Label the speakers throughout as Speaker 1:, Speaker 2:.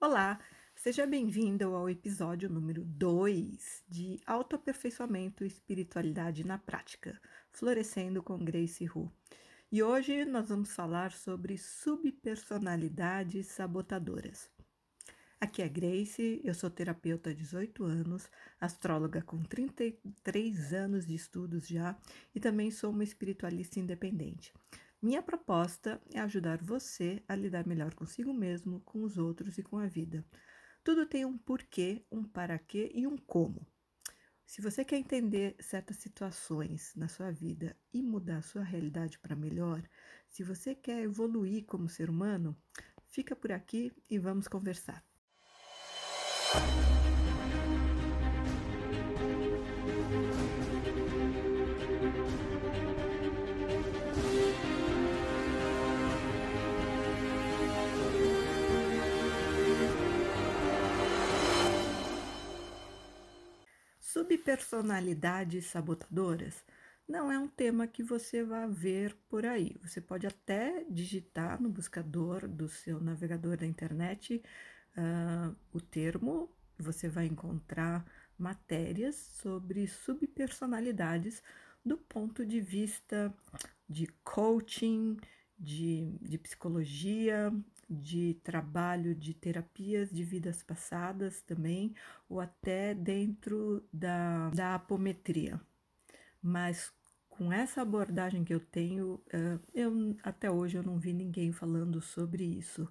Speaker 1: Olá, seja bem-vindo ao episódio número 2 de Autoaperfeiçoamento e Espiritualidade na Prática, Florescendo com Grace Hu. E hoje nós vamos falar sobre subpersonalidades sabotadoras. Aqui é Grace, eu sou terapeuta há 18 anos, astróloga com 33 anos de estudos já e também sou uma espiritualista independente. Minha proposta é ajudar você a lidar melhor consigo mesmo, com os outros e com a vida. Tudo tem um porquê, um para quê e um como. Se você quer entender certas situações na sua vida e mudar a sua realidade para melhor, se você quer evoluir como ser humano, fica por aqui e vamos conversar. Subpersonalidades sabotadoras não é um tema que você vai ver por aí. Você pode até digitar no buscador do seu navegador da internet uh, o termo, você vai encontrar matérias sobre subpersonalidades do ponto de vista de coaching, de, de psicologia, de trabalho de terapias de vidas passadas também, ou até dentro da, da apometria. Mas com essa abordagem que eu tenho, eh, eu, até hoje eu não vi ninguém falando sobre isso,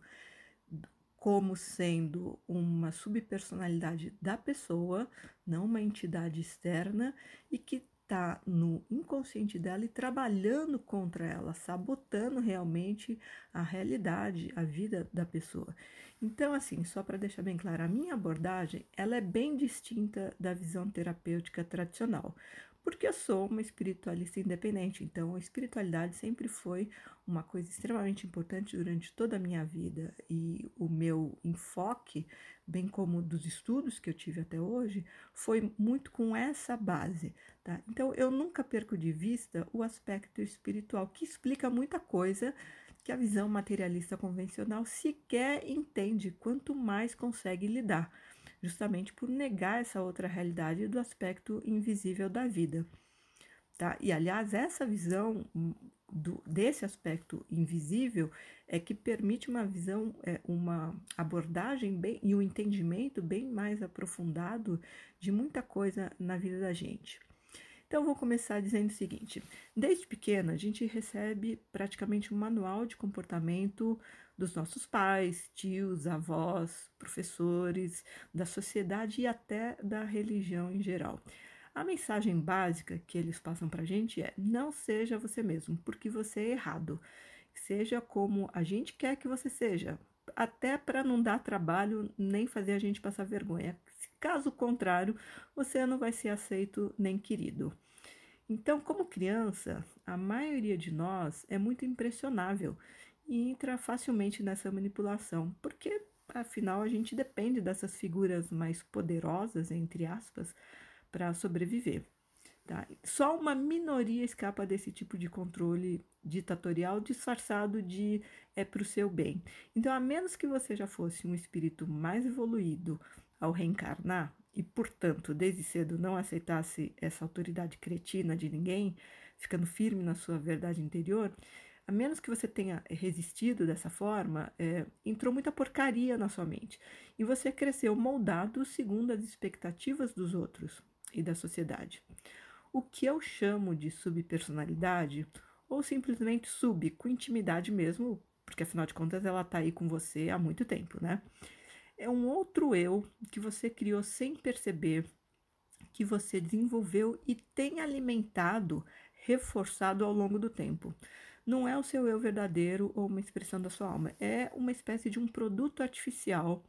Speaker 1: como sendo uma subpersonalidade da pessoa, não uma entidade externa, e que está no inconsciente dela e trabalhando contra ela, sabotando realmente a realidade, a vida da pessoa. Então, assim, só para deixar bem claro, a minha abordagem ela é bem distinta da visão terapêutica tradicional porque eu sou uma espiritualista independente. Então, a espiritualidade sempre foi uma coisa extremamente importante durante toda a minha vida e o meu enfoque, bem como dos estudos que eu tive até hoje, foi muito com essa base. Tá? Então, eu nunca perco de vista o aspecto espiritual, que explica muita coisa que a visão materialista convencional sequer entende, quanto mais consegue lidar justamente por negar essa outra realidade do aspecto invisível da vida. Tá? E, aliás, essa visão do, desse aspecto invisível é que permite uma visão, é, uma abordagem bem, e um entendimento bem mais aprofundado de muita coisa na vida da gente. Então, vou começar dizendo o seguinte: desde pequena, a gente recebe praticamente um manual de comportamento dos nossos pais, tios, avós, professores, da sociedade e até da religião em geral. A mensagem básica que eles passam para a gente é: não seja você mesmo, porque você é errado. Seja como a gente quer que você seja, até para não dar trabalho nem fazer a gente passar vergonha. Caso contrário, você não vai ser aceito nem querido. Então, como criança, a maioria de nós é muito impressionável e entra facilmente nessa manipulação, porque afinal a gente depende dessas figuras mais poderosas, entre aspas, para sobreviver. Tá? Só uma minoria escapa desse tipo de controle ditatorial disfarçado de é para o seu bem. Então, a menos que você já fosse um espírito mais evoluído ao reencarnar e, portanto, desde cedo não aceitasse essa autoridade cretina de ninguém, ficando firme na sua verdade interior, a menos que você tenha resistido dessa forma, é, entrou muita porcaria na sua mente. E você cresceu moldado segundo as expectativas dos outros e da sociedade. O que eu chamo de subpersonalidade, ou simplesmente sub, com intimidade mesmo, porque afinal de contas ela está aí com você há muito tempo, né? É um outro eu que você criou sem perceber, que você desenvolveu e tem alimentado, reforçado ao longo do tempo não é o seu eu verdadeiro ou uma expressão da sua alma, é uma espécie de um produto artificial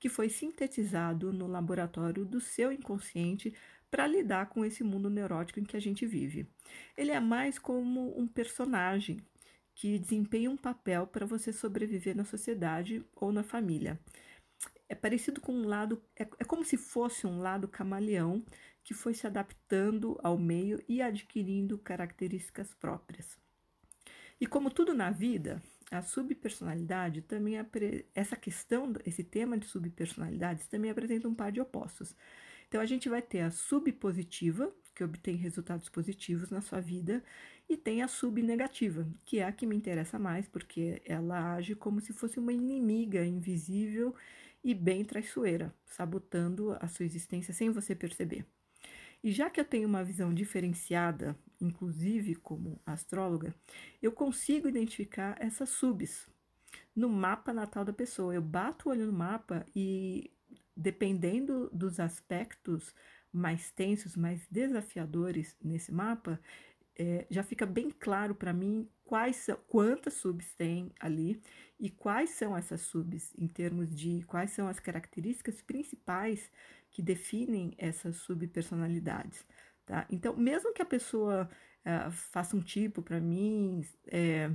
Speaker 1: que foi sintetizado no laboratório do seu inconsciente para lidar com esse mundo neurótico em que a gente vive. Ele é mais como um personagem que desempenha um papel para você sobreviver na sociedade ou na família. É parecido com um lado, é, é como se fosse um lado camaleão que foi se adaptando ao meio e adquirindo características próprias. E como tudo na vida, a subpersonalidade também essa questão, esse tema de subpersonalidades também apresenta um par de opostos. Então a gente vai ter a subpositiva, que obtém resultados positivos na sua vida, e tem a subnegativa, que é a que me interessa mais, porque ela age como se fosse uma inimiga invisível e bem traiçoeira, sabotando a sua existência sem você perceber. E já que eu tenho uma visão diferenciada, inclusive como astróloga, eu consigo identificar essas subs no mapa natal da pessoa. Eu bato o olho no mapa e, dependendo dos aspectos mais tensos, mais desafiadores nesse mapa, é, já fica bem claro para mim quais são, quantas subs tem ali e quais são essas subs em termos de quais são as características principais que definem essas subpersonalidades, tá? Então, mesmo que a pessoa uh, faça um tipo para mim, é,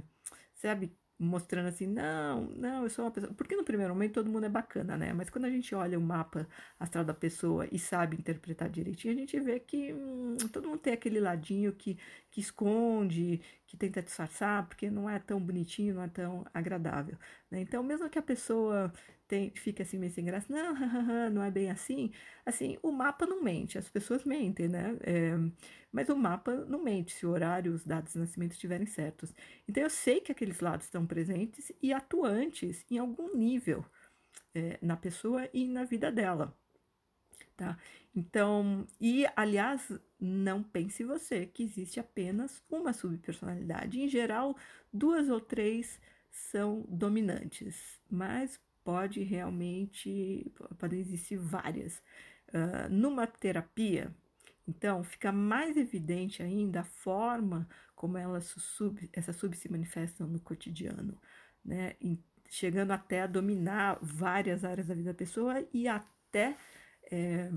Speaker 1: sabe, mostrando assim, não, não, eu sou uma pessoa. Porque no primeiro momento todo mundo é bacana, né? Mas quando a gente olha o mapa astral da pessoa e sabe interpretar direitinho, a gente vê que hum, todo mundo tem aquele ladinho que, que esconde, que tenta disfarçar, porque não é tão bonitinho, não é tão agradável. Né? Então, mesmo que a pessoa tem, fique assim meio sem graça, não, não é bem assim, assim, o mapa não mente, as pessoas mentem, né? É, mas o mapa não mente se o horário, os dados de nascimento estiverem certos. Então, eu sei que aqueles lados estão presentes e atuantes em algum nível é, na pessoa e na vida dela. Tá? Então, e aliás, não pense você que existe apenas uma subpersonalidade. Em geral, duas ou três são dominantes, mas pode realmente, podem existir várias. Uh, numa terapia, então, fica mais evidente ainda a forma como elas sub, essas sub se manifestam no cotidiano, né? chegando até a dominar várias áreas da vida da pessoa e até é,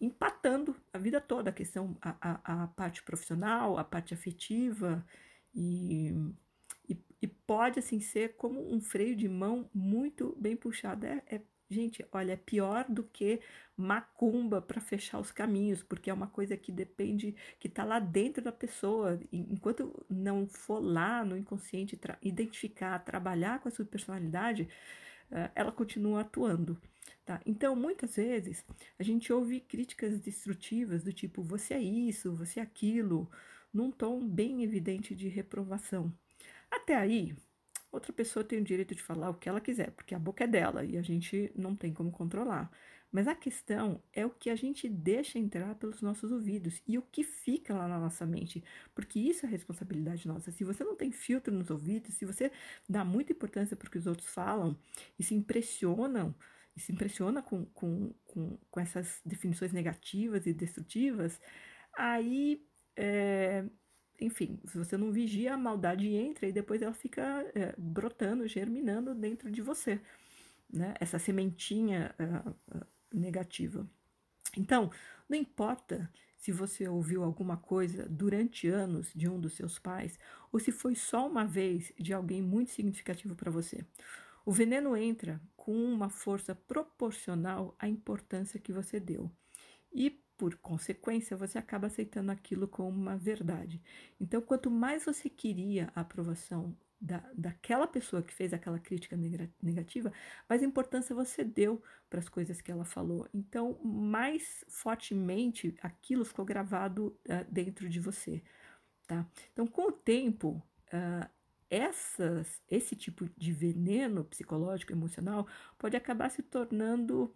Speaker 1: empatando a vida toda, a questão, a, a, a, parte profissional, a parte afetiva, e, e, pode assim ser como um freio de mão muito bem puxado. É, é gente, olha, é pior do que macumba para fechar os caminhos, porque é uma coisa que depende, que está lá dentro da pessoa. Enquanto não for lá no inconsciente tra identificar, trabalhar com a sua personalidade, uh, ela continua atuando. Tá? Então, muitas vezes, a gente ouve críticas destrutivas do tipo, você é isso, você é aquilo, num tom bem evidente de reprovação. Até aí, outra pessoa tem o direito de falar o que ela quiser, porque a boca é dela e a gente não tem como controlar. Mas a questão é o que a gente deixa entrar pelos nossos ouvidos e o que fica lá na nossa mente, porque isso é responsabilidade nossa. Se você não tem filtro nos ouvidos, se você dá muita importância para o que os outros falam e se impressionam e se impressiona com, com, com, com essas definições negativas e destrutivas, aí, é, enfim, se você não vigia, a maldade entra e depois ela fica é, brotando, germinando dentro de você, né? Essa sementinha é, negativa. Então, não importa se você ouviu alguma coisa durante anos de um dos seus pais ou se foi só uma vez de alguém muito significativo para você. O veneno entra com uma força proporcional à importância que você deu. E, por consequência, você acaba aceitando aquilo como uma verdade. Então, quanto mais você queria a aprovação da, daquela pessoa que fez aquela crítica negativa, mais importância você deu para as coisas que ela falou. Então, mais fortemente aquilo ficou gravado uh, dentro de você. Tá? Então, com o tempo, uh, essas, esse tipo de veneno psicológico, emocional, pode acabar se tornando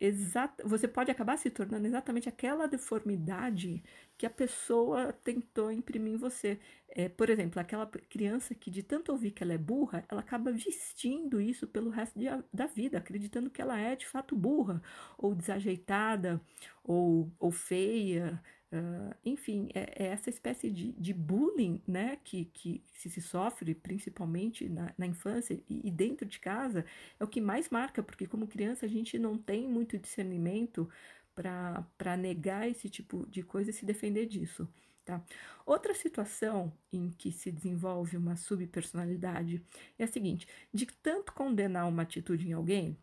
Speaker 1: exata, você pode acabar se tornando exatamente aquela deformidade que a pessoa tentou imprimir em você. É, por exemplo, aquela criança que de tanto ouvir que ela é burra, ela acaba vestindo isso pelo resto de, da vida, acreditando que ela é de fato burra, ou desajeitada, ou, ou feia, Uh, enfim, é, é, essa espécie de, de bullying né, que, que se, se sofre principalmente na, na infância e, e, dentro de casa é o que mais marca, porque como criança a gente não tem muito discernimento para negar esse tipo de coisa e se defender disso. Tá? Outra situação em que se desenvolve uma subpersonalidade é a seguinte: de tanto condenar uma atitude em alguém,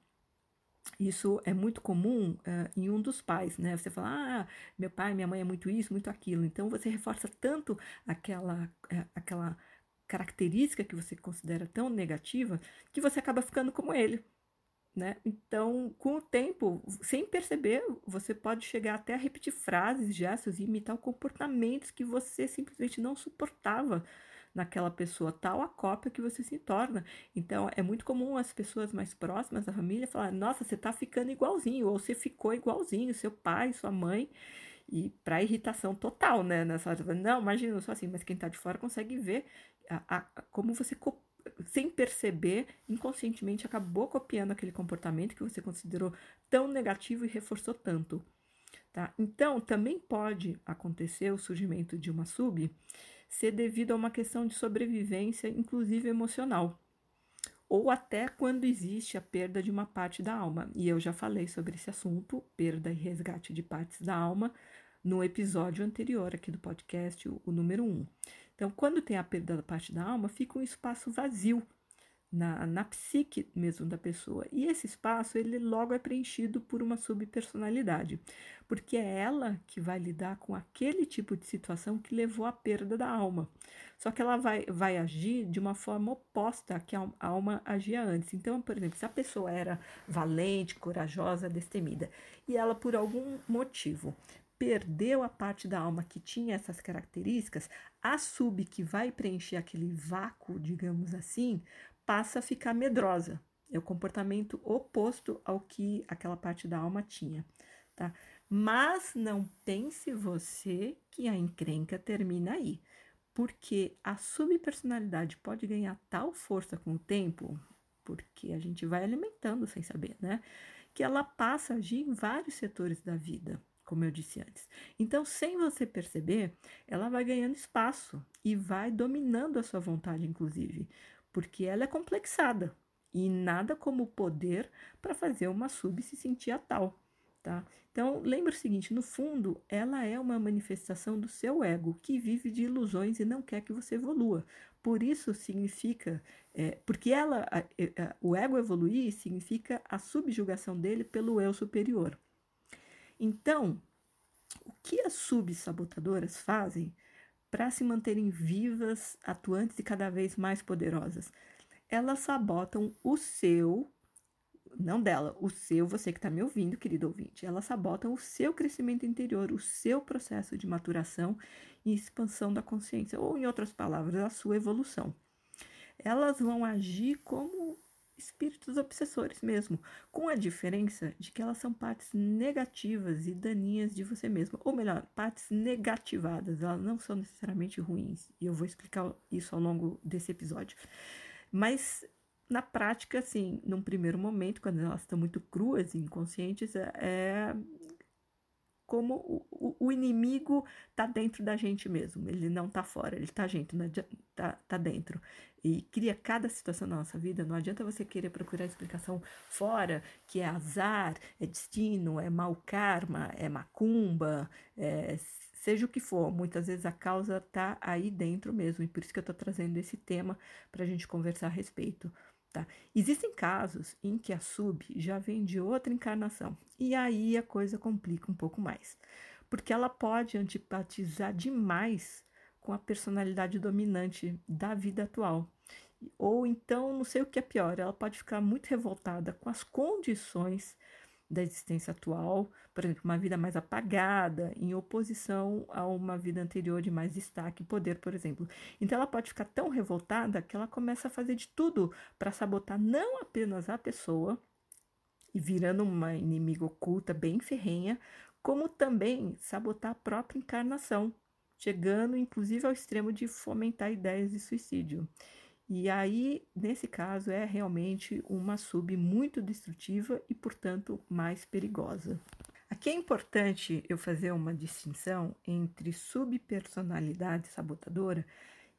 Speaker 1: isso é muito comum uh, em um dos pais, né? Você fala, ah, meu pai, minha mãe é muito isso, muito aquilo. Então você reforça tanto aquela, uh, aquela característica que você considera tão negativa que você acaba ficando como ele. Né? Então, com o tempo, sem perceber, você pode chegar até a repetir frases, gestos e imitar comportamentos que você simplesmente não suportava naquela pessoa, tal a cópia que você se torna. Então, é muito comum as pessoas mais próximas da família falar: Nossa, você tá ficando igualzinho, ou você ficou igualzinho, seu pai, sua mãe. E para irritação total, né? Nessa hora, não, imagina só assim, mas quem tá de fora consegue ver a, a, como você sem perceber, inconscientemente acabou copiando aquele comportamento que você considerou tão negativo e reforçou tanto. Tá? Então, também pode acontecer o surgimento de uma sub ser devido a uma questão de sobrevivência, inclusive emocional, ou até quando existe a perda de uma parte da alma. E eu já falei sobre esse assunto, perda e resgate de partes da alma, no episódio anterior aqui do podcast, o, o número 1. Um. Então, quando tem a perda da parte da alma, fica um espaço vazio na, na psique mesmo da pessoa. E esse espaço, ele logo é preenchido por uma subpersonalidade, porque é ela que vai lidar com aquele tipo de situação que levou à perda da alma. Só que ela vai, vai agir de uma forma oposta à que a alma agia antes. Então, por exemplo, se a pessoa era valente, corajosa, destemida, e ela, por algum motivo, perdeu a parte da alma que tinha essas características, a sub que vai preencher aquele vácuo, digamos assim, passa a ficar medrosa. É o comportamento oposto ao que aquela parte da alma tinha, tá? Mas não pense você que a encrenca termina aí, porque a subpersonalidade pode ganhar tal força com o tempo, porque a gente vai alimentando sem saber, né? Que ela passa a agir em vários setores da vida como eu disse antes. Então, sem você perceber, ela vai ganhando espaço e vai dominando a sua vontade, inclusive, porque ela é complexada e nada como o poder para fazer uma sub se sentir a tal. Tá? Então, lembre o seguinte: no fundo, ela é uma manifestação do seu ego que vive de ilusões e não quer que você evolua. Por isso significa, é, porque ela, a, a, o ego evoluir significa a subjugação dele pelo eu superior. Então, o que as subsabotadoras fazem para se manterem vivas, atuantes e cada vez mais poderosas? Elas sabotam o seu, não dela, o seu, você que está me ouvindo, querido ouvinte, elas sabotam o seu crescimento interior, o seu processo de maturação e expansão da consciência, ou em outras palavras, a sua evolução. Elas vão agir como espíritos obsessores mesmo, com a diferença de que elas são partes negativas e daninhas de você mesmo, ou melhor, partes negativadas, elas não são necessariamente ruins, e eu vou explicar isso ao longo desse episódio. Mas na prática, assim, num primeiro momento, quando elas estão muito cruas e inconscientes, é, é como o, o, inimigo está dentro da gente mesmo, ele não está fora, ele está dentro, tá, tá dentro. E cria cada situação na nossa vida, não adianta você querer procurar explicação fora, que é azar, é destino, é mau karma, é macumba, é, seja o que for, muitas vezes a causa está aí dentro mesmo, e por isso que eu estou trazendo esse tema para a gente conversar a respeito. Tá? Existem casos em que a sub já vem de outra encarnação, e aí a coisa complica um pouco mais, porque ela pode antipatizar demais com a personalidade dominante da vida atual. Ou então, não sei o que é pior, ela pode ficar muito revoltada com as condições da existência atual, por exemplo, uma vida mais apagada, em oposição a uma vida anterior de mais destaque e poder, por exemplo. Então ela pode ficar tão revoltada que ela começa a fazer de tudo para sabotar não apenas a pessoa e virando uma inimiga oculta bem ferrenha, como também sabotar a própria encarnação, chegando inclusive ao extremo de fomentar ideias de suicídio. E aí, nesse caso, é realmente uma sub muito destrutiva e, portanto, mais perigosa. Aqui é importante eu fazer uma distinção entre subpersonalidade sabotadora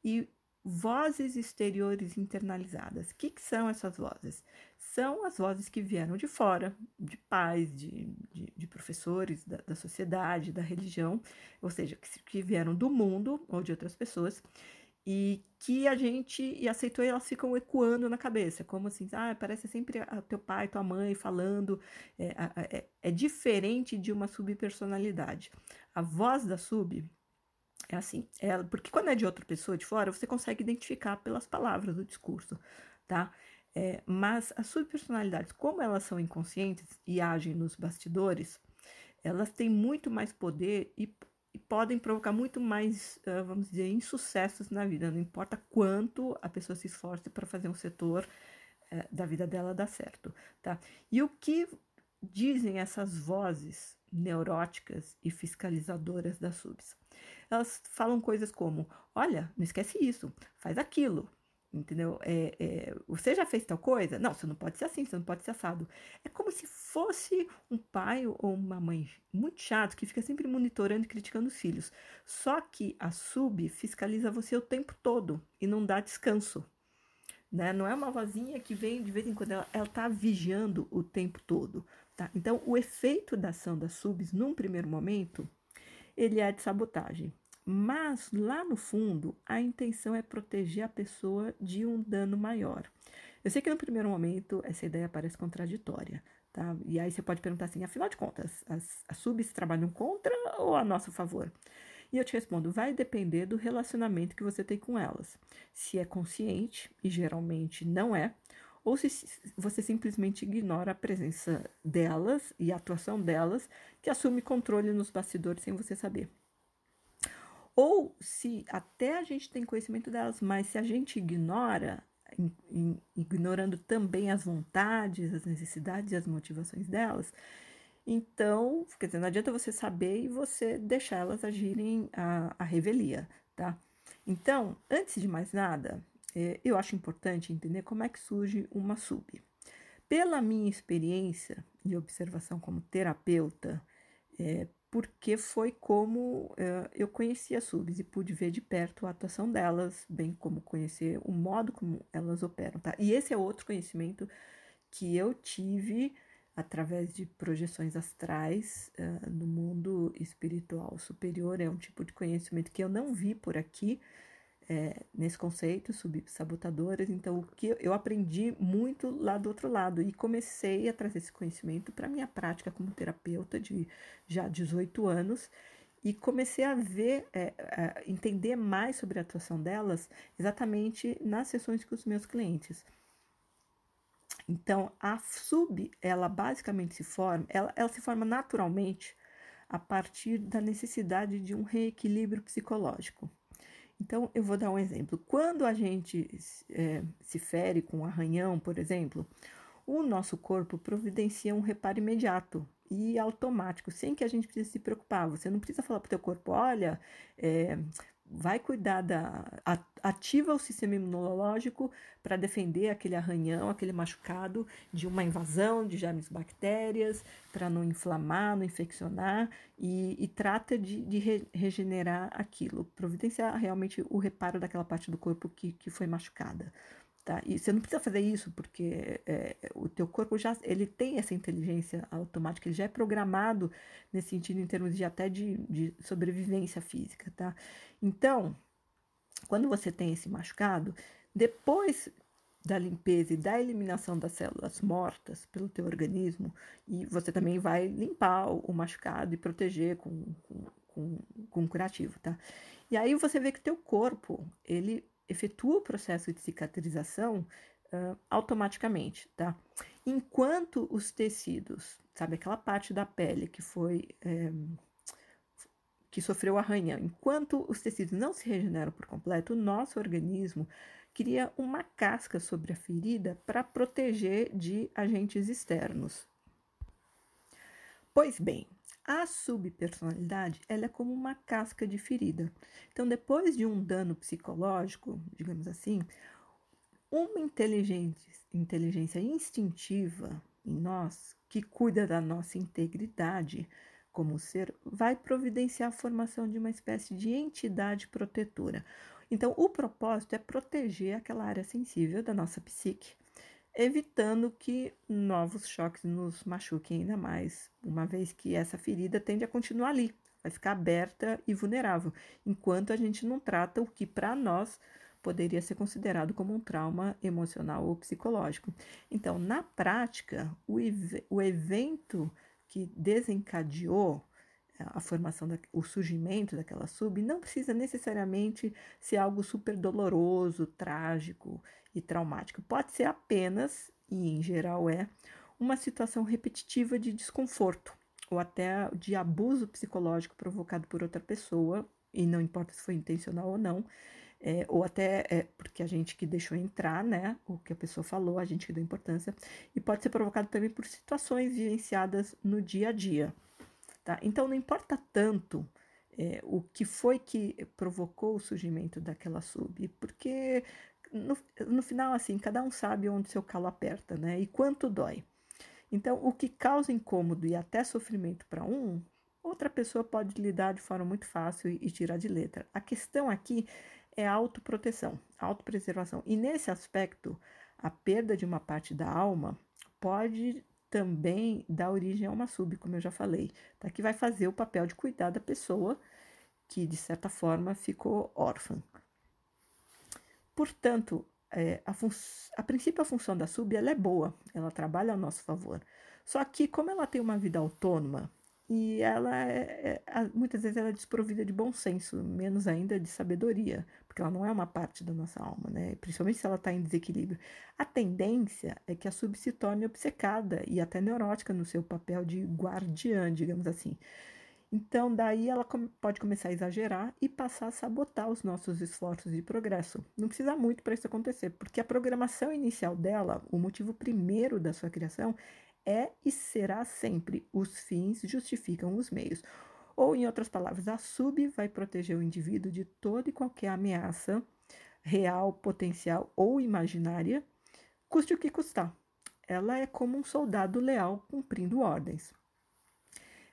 Speaker 1: e vozes exteriores internalizadas. O que, que, são essas vozes? São as vozes que vieram de fora, de pais, de, de, de professores, da, da, sociedade, da religião, ou seja, que, que vieram do mundo ou de outras pessoas e que a gente e aceitou e elas ficam ecoando na cabeça, como assim, ah, parece sempre a teu pai, tua mãe falando, é, é, é diferente de uma subpersonalidade. A voz da sub, É assim, é, porque quando é de outra pessoa de fora, você consegue identificar pelas palavras do discurso, tá? É, mas as subpersonalidades, como elas são inconscientes e agem nos bastidores, elas têm muito mais poder e, e podem provocar muito mais, uh, vamos dizer, insucessos na vida. Não importa quanto a pessoa se esforce para fazer um setor uh, da vida dela dar certo, tá? E o que dizem essas vozes neuróticas e fiscalizadoras das subs? Elas falam coisas como: olha, não esquece isso, faz aquilo, entendeu? É, é, você já fez tal coisa? Não, você não pode ser assim, você não pode ser assado. É como se fosse um pai ou uma mãe muito chato que fica sempre monitorando e criticando os filhos. Só que a sub fiscaliza você o tempo todo e não dá descanso. Né? Não é uma vozinha que vem de vez em quando, ela está vigiando o tempo todo. Tá? Então, o efeito da ação das subs, num primeiro momento, ele é de sabotagem. Mas lá no fundo, a intenção é proteger a pessoa de um dano maior. Eu sei que no primeiro momento essa ideia parece contraditória, tá? E aí você pode perguntar assim: afinal de contas, as, as subs trabalham contra ou a nosso favor? E eu te respondo: vai depender do relacionamento que você tem com elas. Se é consciente, e geralmente não é, ou se você simplesmente ignora a presença delas e a atuação delas, que assume controle nos bastidores sem você saber. Ou se até a gente tem conhecimento delas, mas se a gente ignora, ignorando também as vontades, as necessidades e as motivações delas, então, quer dizer, não adianta você saber e você deixar elas agirem a, a revelia, tá? Então, antes de mais nada, é, eu acho importante entender como é que surge uma sub. Pela minha experiência e observação como terapeuta, é, porque foi como uh, eu conheci as subs e pude ver de perto a atuação delas, bem como conhecer o modo como elas operam, tá? E esse é outro conhecimento que eu tive através de projeções astrais uh, no mundo espiritual superior, é um tipo de conhecimento que eu não vi por aqui, é, nesse conceito, subsabotadoras. Então, o que eu aprendi muito lá do outro lado e comecei a trazer esse conhecimento para minha prática como terapeuta de já 18 anos e comecei a ver, é, a entender mais sobre a atuação delas exatamente nas sessões com os meus clientes. Então, a sub, ela basicamente se forma, ela, ela se forma naturalmente a partir da necessidade de um reequilíbrio psicológico. Então, eu vou dar um exemplo. Quando a gente é, se fere com um arranhão, por exemplo, o nosso corpo providencia um reparo imediato e automático, sem que a gente precise se preocupar. Você não precisa falar para o teu corpo, olha, é, vai cuidar da. ativa o sistema imunológico para defender aquele arranhão, aquele machucado de uma invasão de germes bactérias, para não inflamar, não infeccionar, e, e trata de, de re, regenerar aquilo, providenciar realmente o reparo daquela parte do corpo que, que foi machucada. Tá? E você não precisa fazer isso porque é, o teu corpo já ele tem essa inteligência automática, ele já é programado nesse sentido em termos de até de, de sobrevivência física, tá? Então, quando você tem esse machucado, depois da limpeza e da eliminação das células mortas pelo teu organismo, e você também vai limpar o, machucado e proteger com, com, com, com curativo, tá? E aí você vê que teu corpo, ele efetua o processo de cicatrização uh, automaticamente, tá? Enquanto os tecidos, sabe, aquela parte da pele que foi. É, que sofreu arranhão, enquanto os tecidos não se regeneram por completo, o nosso organismo cria uma casca sobre a ferida para proteger de agentes externos. Pois bem, a subpersonalidade ela é como uma casca de ferida. Então, depois de um dano psicológico, digamos assim, uma inteligência, instintiva em nós, que cuida da nossa integridade como ser, vai providenciar a formação de uma espécie de entidade protetora. Então, o propósito é proteger aquela área sensível da nossa psique evitando que novos choques nos machuquem ainda mais, uma vez que essa ferida tende a continuar ali, vai ficar aberta e vulnerável, enquanto a gente não trata o que para nós poderia ser considerado como um trauma emocional ou psicológico. Então, na prática, o, o evento que desencadeou a formação, da, o surgimento daquela sub não precisa necessariamente ser algo super doloroso, trágico e traumático. Pode ser apenas, e em geral é, uma situação repetitiva de desconforto ou até de abuso psicológico provocado por outra pessoa, e não importa se foi intencional ou não, é, ou até é, porque a gente que deixou entrar, né, o que a pessoa falou, a gente que deu importância, e pode ser provocado também por situações vivenciadas no dia a dia. Tá? Então, não importa tanto é, o que foi que provocou o surgimento daquela sub, porque no, no final, assim, cada um sabe onde seu calo aperta, né? E quanto dói. Então, o que causa incômodo e até sofrimento para um, outra pessoa pode lidar de forma muito fácil e, e tirar de letra. A questão aqui é a autoproteção, a autopreservação. E nesse aspecto, a perda de uma parte da alma pode também dá origem a uma sub, como eu já falei, tá? que vai fazer o papel de cuidar da pessoa que, de certa forma, ficou órfã. Portanto, é, a, a, princípio a função da sub ela é boa, ela trabalha a nosso favor. Só que, como ela tem uma vida autônoma e ela é, é, muitas vezes ela é desprovida de bom senso, menos ainda de sabedoria, porque ela não é uma parte da nossa alma, né? Principalmente se ela está em desequilíbrio. A tendência é que a sub se torne obcecada e até neurótica no seu papel de guardiã, digamos assim. Então, daí ela pode começar a exagerar e passar a sabotar os nossos esforços de progresso. Não precisa muito para isso acontecer, porque a programação inicial dela, o motivo primeiro da sua criação, é e será sempre os fins justificam os meios. Ou, em outras palavras, a sub vai proteger o indivíduo de toda e qualquer ameaça real, potencial ou imaginária, custe o que custar. Ela é como um soldado leal cumprindo ordens.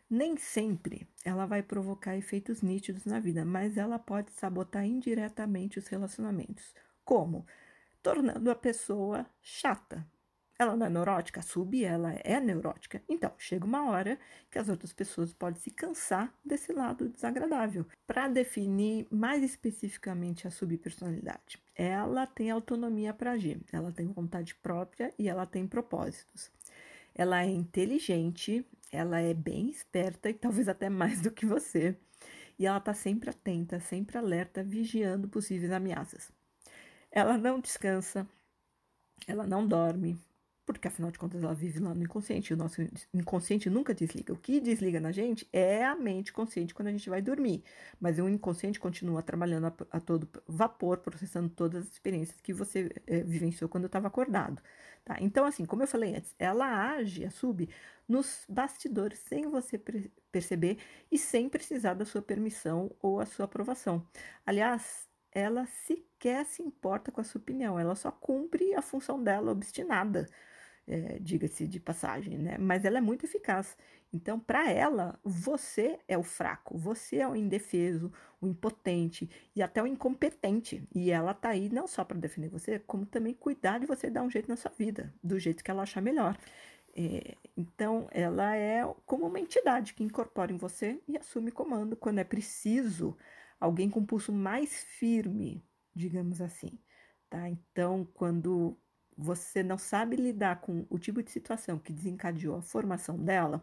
Speaker 1: Nem sempre ela vai provocar efeitos nítidos na vida, mas ela pode sabotar indiretamente os relacionamentos. Como? Tornando a pessoa chata, ela não é neurótica, sub ela é neurótica. Então, chega uma hora que as outras pessoas podem se cansar desse lado desagradável. Para definir mais especificamente a subpersonalidade, ela tem autonomia para agir, ela tem vontade própria e ela tem propósitos. Ela é inteligente, ela é bem esperta e talvez até mais do que você. E ela está sempre atenta, sempre alerta, vigiando possíveis ameaças. Ela não descansa, ela não dorme, porque afinal de contas ela vive lá no inconsciente. O nosso inconsciente nunca desliga. O que desliga na gente é a mente consciente quando a gente vai dormir. Mas o inconsciente continua trabalhando a, a todo vapor, processando todas as experiências que você é, vivenciou quando estava acordado. Tá? Então, assim, como eu falei antes, ela age, a sub, nos bastidores sem você perceber e sem precisar da sua permissão ou a sua aprovação. Aliás, ela sequer se importa com a sua opinião, ela só cumpre a função dela obstinada é, diga-se de passagem, né? Mas ela é muito eficaz. Então, para ela, você é o fraco, você é o indefeso, o impotente e até o incompetente. E ela tá aí não só para defender você, como também cuidar de você dar um jeito na sua vida, do jeito que ela achar melhor. É, então, ela é como uma entidade que incorpora em você e assume comando quando é preciso alguém com pulso mais firme, digamos assim. Tá? Então, quando você não sabe lidar com o tipo de situação que desencadeou a formação dela,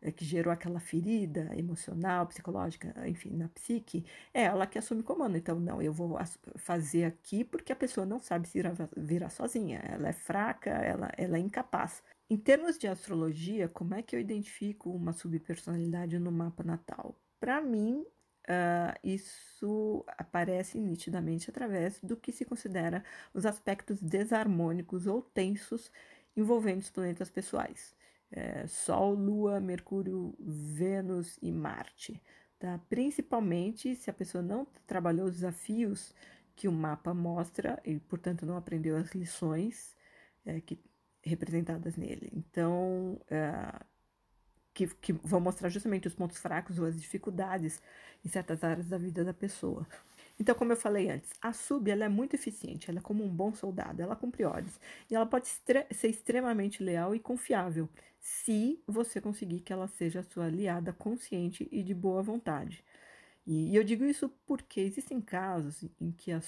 Speaker 1: é, que gerou aquela ferida emocional, psicológica, enfim, na psique, é ela que assume comando. Então, não, eu vou fazer aqui porque a pessoa não sabe se virar sozinha. Ela é fraca, ela, ela é incapaz. Em termos de astrologia, como é que eu identifico uma subpersonalidade no mapa natal? Para mim, Uh, isso aparece nitidamente através do que se considera os aspectos desarmônicos ou tensos envolvendo os planetas pessoais. É, Sol, Lua, Mercúrio, Vênus e Marte. Tá? Principalmente se a pessoa não trabalhou os desafios que o mapa mostra e, portanto, não aprendeu as lições é, que, representadas nele. Então, uh, que, que vão mostrar justamente os pontos fracos ou as dificuldades em certas áreas da vida da pessoa. Então, como eu falei antes, a sub ela é muito eficiente, ela é como um bom soldado, ela cumpre ordens e ela pode ser extremamente leal e confiável, se você conseguir que ela seja sua aliada consciente e de boa vontade. E, eu digo isso porque existem casos em que a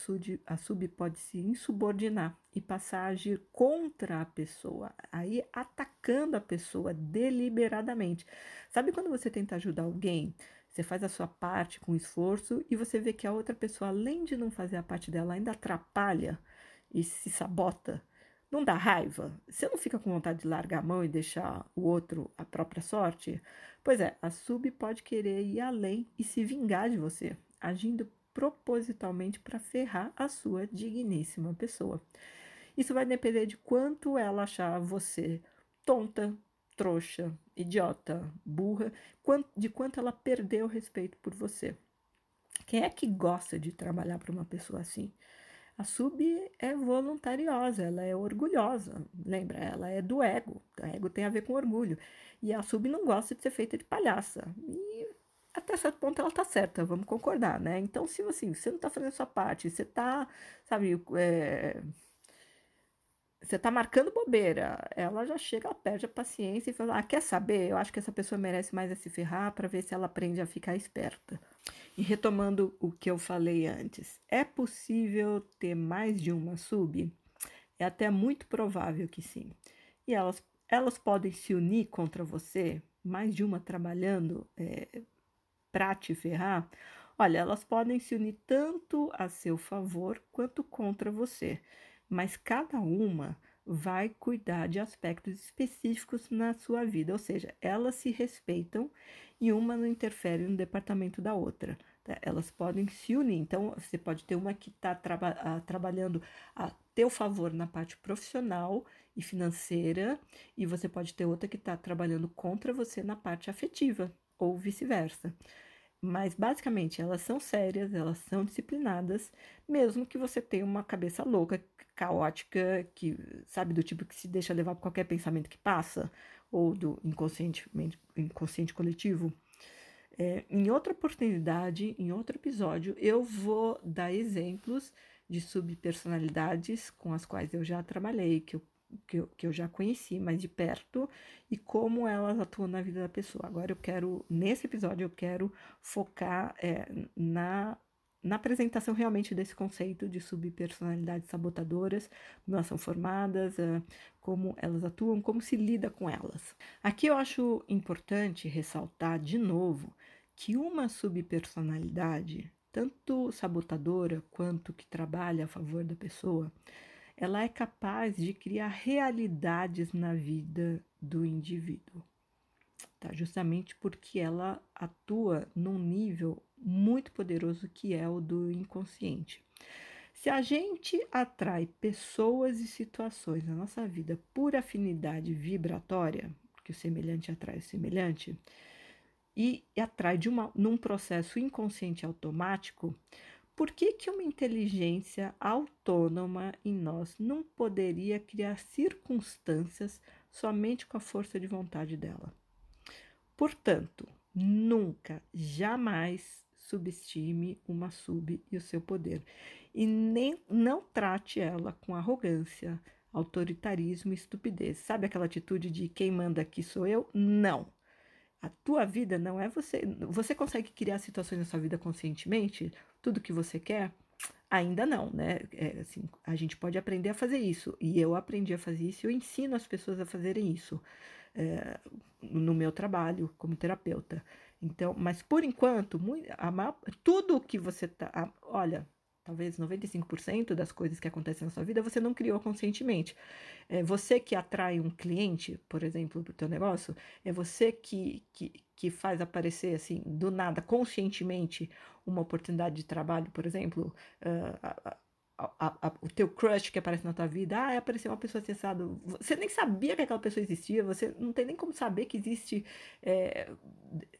Speaker 1: a sub pode se insubordinar e passar a agir contra a pessoa, aí atacando a pessoa deliberadamente. Sabe quando você tenta ajudar alguém? Você faz a sua parte com esforço e você vê que a outra pessoa, além de não fazer a parte dela, ainda atrapalha e se sabota. Não dá raiva? Você não fica com vontade de largar a mão e deixar o outro a própria sorte? Pois é, a sub pode querer ir além e se vingar de você, agindo propositalmente para ferrar a sua digníssima pessoa. Isso vai depender de quanto ela achar você tonta, trouxa, idiota, burra, de quanto ela perdeu o respeito por você. Quem é que gosta de trabalhar para uma pessoa assim? A sub é voluntariosa, ela é orgulhosa, lembra? Ela é do ego. O ego tem a ver com orgulho. E a sub não gosta de ser feita de palhaça. E até certo ponto ela tá certa, vamos concordar, né? Então, se assim, você não tá fazendo a sua parte, você tá, sabe, é, você tá marcando bobeira, ela já chega, ela perde a paciência e fala: ah, quer saber? Eu acho que essa pessoa merece mais é se ferrar para ver se ela aprende a ficar esperta. E retomando o que eu falei antes, é possível ter mais de uma sub? É até muito provável que sim. E elas, elas podem se unir contra você, mais de uma trabalhando é, para te ferrar. Olha, elas podem se unir tanto a seu favor quanto contra você mas cada uma vai cuidar de aspectos específicos na sua vida, ou seja, elas se respeitam e uma não interfere no departamento da outra. Tá? Elas podem se unir. Então, você pode ter uma que está traba trabalhando a teu favor na parte profissional e financeira, e você pode ter outra que está trabalhando contra você na parte afetiva, ou vice-versa. Mas basicamente elas são sérias, elas são disciplinadas, mesmo que você tenha uma cabeça louca, caótica, que sabe do tipo que se deixa levar por qualquer pensamento que passa, ou do inconsciente, inconsciente coletivo. É, em outra oportunidade, em outro episódio, eu vou dar exemplos de subpersonalidades com as quais eu já trabalhei, que eu que eu, que eu já conheci mais de perto e como elas atuam na vida da pessoa. Agora eu quero, nesse episódio, eu quero focar é, na, na apresentação realmente desse conceito de subpersonalidades sabotadoras, como elas são formadas, é, como elas atuam, como se lida com elas. Aqui eu acho importante ressaltar de novo que uma subpersonalidade, tanto sabotadora quanto que trabalha a favor da pessoa, ela é capaz de criar realidades na vida do indivíduo. Tá? Justamente porque ela atua num nível muito poderoso que é o do inconsciente. Se a gente atrai pessoas e situações na nossa vida por afinidade vibratória, porque o semelhante atrai o semelhante, e, e atrai de uma, num processo inconsciente automático, por que, que uma inteligência autônoma em nós não poderia criar circunstâncias somente com a força de vontade dela? Portanto, nunca, jamais subestime uma sub e o seu poder. E nem não trate ela com arrogância, autoritarismo e estupidez. Sabe aquela atitude de quem manda aqui sou eu? Não. A tua vida não é você. Você consegue criar situações na sua vida conscientemente? Tudo que você quer? Ainda não, né? É, assim, a gente pode aprender a fazer isso. E eu aprendi a fazer isso. Eu ensino as pessoas a fazerem isso é, no meu trabalho como terapeuta. Então, mas por enquanto, muito, a tudo que você tá. Olha, talvez 95% das coisas que acontecem na sua vida você não criou conscientemente. É você que atrai um cliente, por exemplo, para o teu negócio, é você que, que, que faz aparecer, assim, do nada, conscientemente, uma oportunidade de trabalho, por exemplo, uh, a, a, o teu crush que aparece na tua vida, ah, apareceu uma pessoa acessada. Você nem sabia que aquela pessoa existia, você não tem nem como saber que existe é,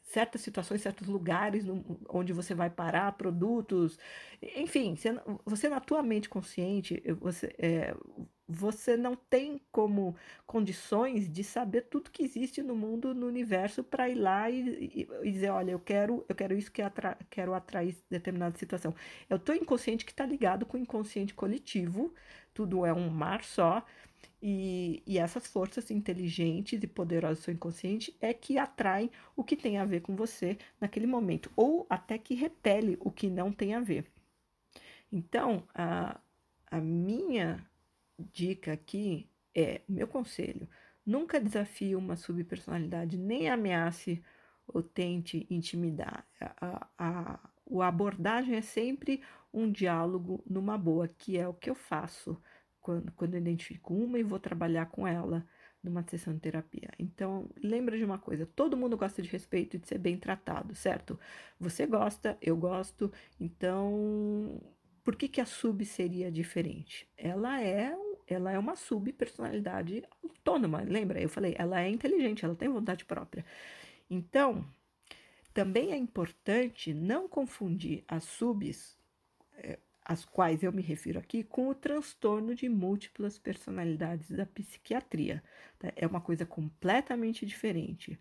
Speaker 1: certas situações, certos lugares no, onde você vai parar, produtos, enfim, você, você na tua mente consciente, você, é, você não tem como condições de saber tudo que existe no mundo, no universo, para ir lá e, e, dizer, olha, eu quero, eu quero isso que atra quero atrair determinada situação. É o teu inconsciente que está ligado com o inconsciente coletivo, tudo é um mar só, E, e, essas forças inteligentes e poderosas do seu inconsciente é que atraem o que tem a ver com você naquele momento, ou até que repele o que não tem a ver. Então, a, a minha dica aqui é, meu conselho, nunca desafie uma subpersonalidade, nem ameace ou tente intimidar. A, a, a abordagem é sempre um diálogo numa boa, que é o que eu faço quando, quando eu identifico uma e vou trabalhar com ela numa sessão de terapia. Então, lembra de uma coisa: todo mundo gosta de respeito e de ser bem tratado, certo? Você gosta, eu gosto, então por que, que a sub seria diferente? Ela é, ela é uma subpersonalidade autônoma, lembra? Eu falei, ela é inteligente, ela tem vontade própria. Então, também é importante não confundir as subs às quais eu me refiro aqui, com o transtorno de múltiplas personalidades da psiquiatria. Tá? É uma coisa completamente diferente.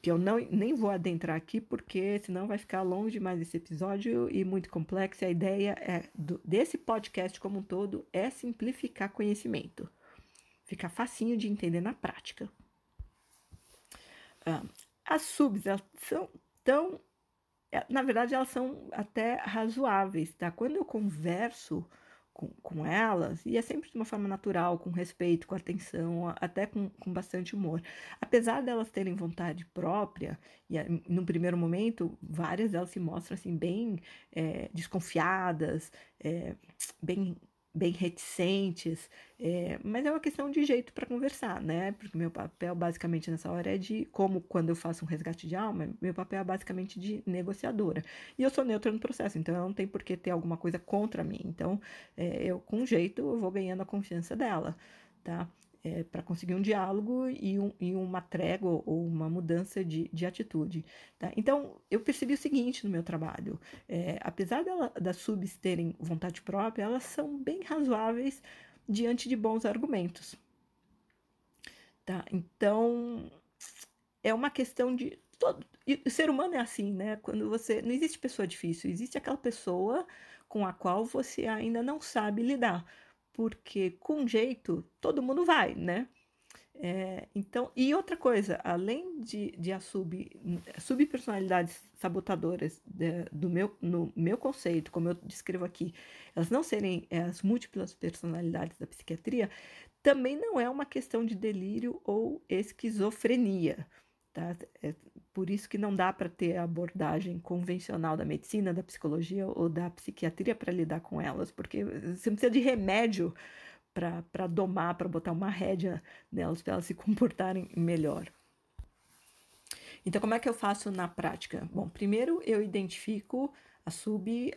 Speaker 1: Que eu não, nem vou adentrar aqui, porque senão vai ficar longo demais esse episódio e muito complexo. E a ideia é do, desse podcast como um todo é simplificar conhecimento. Ficar facinho de entender na prática. Ah, as subs elas são tão é, na verdade, elas são até razoáveis, tá? Quando eu converso com, com elas, e é sempre de uma forma natural, com respeito, com atenção, até com, com bastante humor. Apesar delas terem vontade própria, e no primeiro momento, várias delas se mostram assim, bem é, desconfiadas, é, bem bem reticentes, é, mas é uma questão de jeito para conversar, né? Porque meu papel basicamente nessa hora é de, como quando eu faço um resgate de alma, meu papel é basicamente de negociadora. E eu sou neutra no processo, então ela não tem por que ter alguma coisa contra mim. Então, é, eu com jeito eu vou ganhando a confiança dela, tá? É, para conseguir um diálogo e, um, e, uma trégua ou uma mudança de, de atitude. Tá? Então, eu percebi o seguinte no meu trabalho: é, apesar dela, das subs terem vontade própria, elas são bem razoáveis diante de bons argumentos. Tá? Então, é uma questão de. Todo, o ser humano é assim, né? Quando você. Não existe pessoa difícil, existe aquela pessoa com a qual você ainda não sabe lidar porque com jeito todo mundo vai, né? É, então, e outra coisa, além de, de as sub, subpersonalidades sabotadoras de, do meu, no meu conceito, como eu descrevo aqui, elas não serem é, as múltiplas personalidades da psiquiatria, também não é uma questão de delírio ou esquizofrenia. Tá? É por isso que não dá para ter a abordagem convencional da medicina, da psicologia ou da psiquiatria para lidar com elas, porque você precisa de remédio para domar, para botar uma rédea nelas, para elas se comportarem melhor. Então, como é que eu faço na prática? Bom, primeiro eu identifico a sub,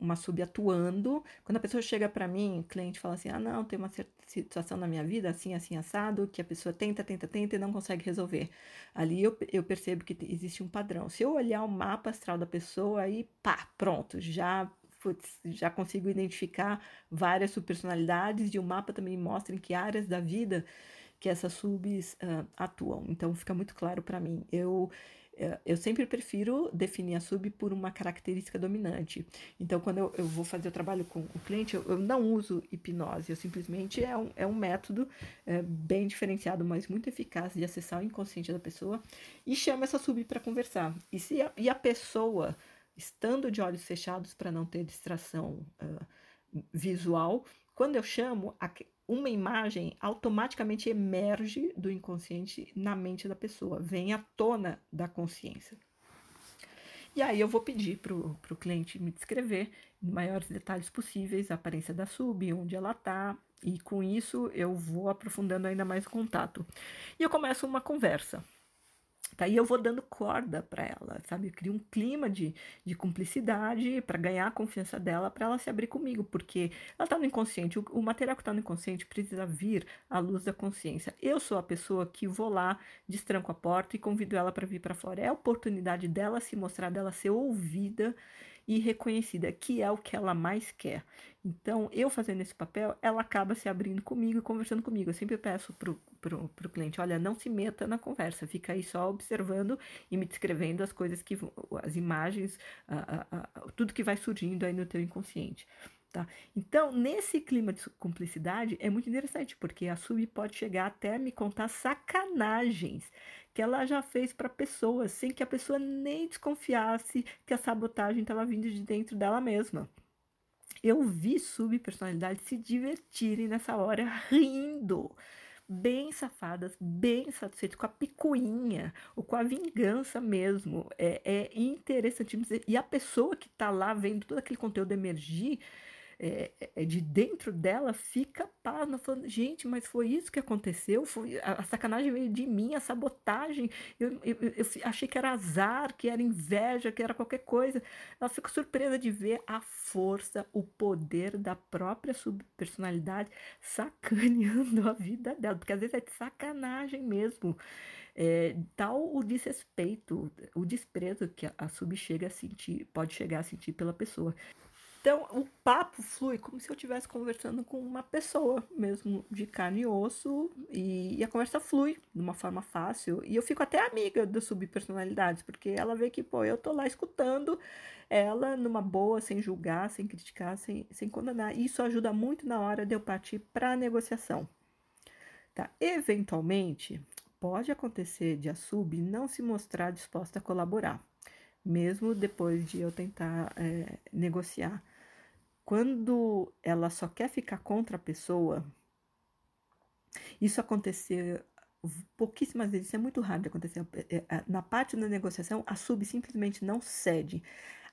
Speaker 1: uma sub atuando. Quando a pessoa chega para mim, o cliente fala assim: ah, não, tem uma situação na minha vida, assim, assim, assado, que a pessoa tenta, tenta, tenta e não consegue resolver. Ali eu, eu percebo que existe um padrão. Se eu olhar o mapa astral da pessoa, aí, pá, pronto, já já consigo identificar várias subpersonalidades e o mapa também mostra em que áreas da vida que essas subs uh, atuam. Então fica muito claro para mim. Eu eu sempre prefiro definir a sub por uma característica dominante. Então, quando eu, eu vou fazer o trabalho com o cliente, eu, eu, não uso hipnose, eu simplesmente é um, é um método é, bem diferenciado, mas muito eficaz de acessar o inconsciente da pessoa e chamo essa sub para conversar. E, se a, e a pessoa, estando de olhos fechados para não ter distração uh, visual, quando eu chamo, uma imagem automaticamente emerge do inconsciente na mente da pessoa, vem à tona da consciência. E aí eu vou pedir para o cliente me descrever em maiores detalhes possíveis a aparência da sub, onde ela está, e com isso eu vou aprofundando ainda mais o contato. E eu começo uma conversa. Tá? E eu vou dando corda para ela, sabe? Eu crio um clima de, de cumplicidade para ganhar a confiança dela, para ela se abrir comigo, porque ela está no inconsciente. O, o material que está no inconsciente precisa vir à luz da consciência. Eu sou a pessoa que vou lá, destranco a porta e convido ela para vir para fora. É a oportunidade dela se mostrar, dela ser ouvida e reconhecida, que é o que ela mais quer. Então, eu fazendo esse papel, ela acaba se abrindo comigo e conversando comigo. Eu sempre peço pro, pro, pro cliente, olha, não se meta na conversa, fica aí só observando e me descrevendo as coisas que, as imagens, a, a, a, tudo que vai surgindo aí no teu inconsciente. Tá? Então, nesse clima de cumplicidade, é muito interessante, porque a sub pode chegar até a me contar sacanagens que ela já fez para pessoas, sem que a pessoa nem desconfiasse que a sabotagem estava vindo de dentro dela mesma. Eu vi subpersonalidades se divertirem nessa hora rindo bem safadas, bem satisfeitas, com a picuinha, ou com a vingança mesmo. É, é interessantíssimo. E a pessoa que está lá vendo todo aquele conteúdo emergir, é, é, de dentro dela fica pasma, falando, gente, mas foi isso que aconteceu, foi a, a sacanagem veio de mim, a sabotagem, eu, eu, eu, eu, achei que era azar, que era inveja, que era qualquer coisa. Ela fica surpresa de ver a força, o poder da própria subpersonalidade sacaneando a vida dela, porque às vezes é de sacanagem mesmo. É, tal o desrespeito, o desprezo que a, a sub chega a sentir, pode chegar a sentir pela pessoa. Então, o papo flui como se eu estivesse conversando com uma pessoa mesmo, de carne e osso, e, a conversa flui de uma forma fácil. E eu fico até amiga das subpersonalidades, porque ela vê que, pô, eu tô lá escutando ela numa boa, sem julgar, sem criticar, sem, sem condenar. E isso ajuda muito na hora de eu partir para a negociação. Tá? Eventualmente, pode acontecer de a sub não se mostrar disposta a colaborar, mesmo depois de eu tentar é, negociar quando ela só quer ficar contra a pessoa, isso acontecer pouquíssimas vezes, isso é muito raro de acontecer. É, é, na parte da negociação, a sub simplesmente não cede.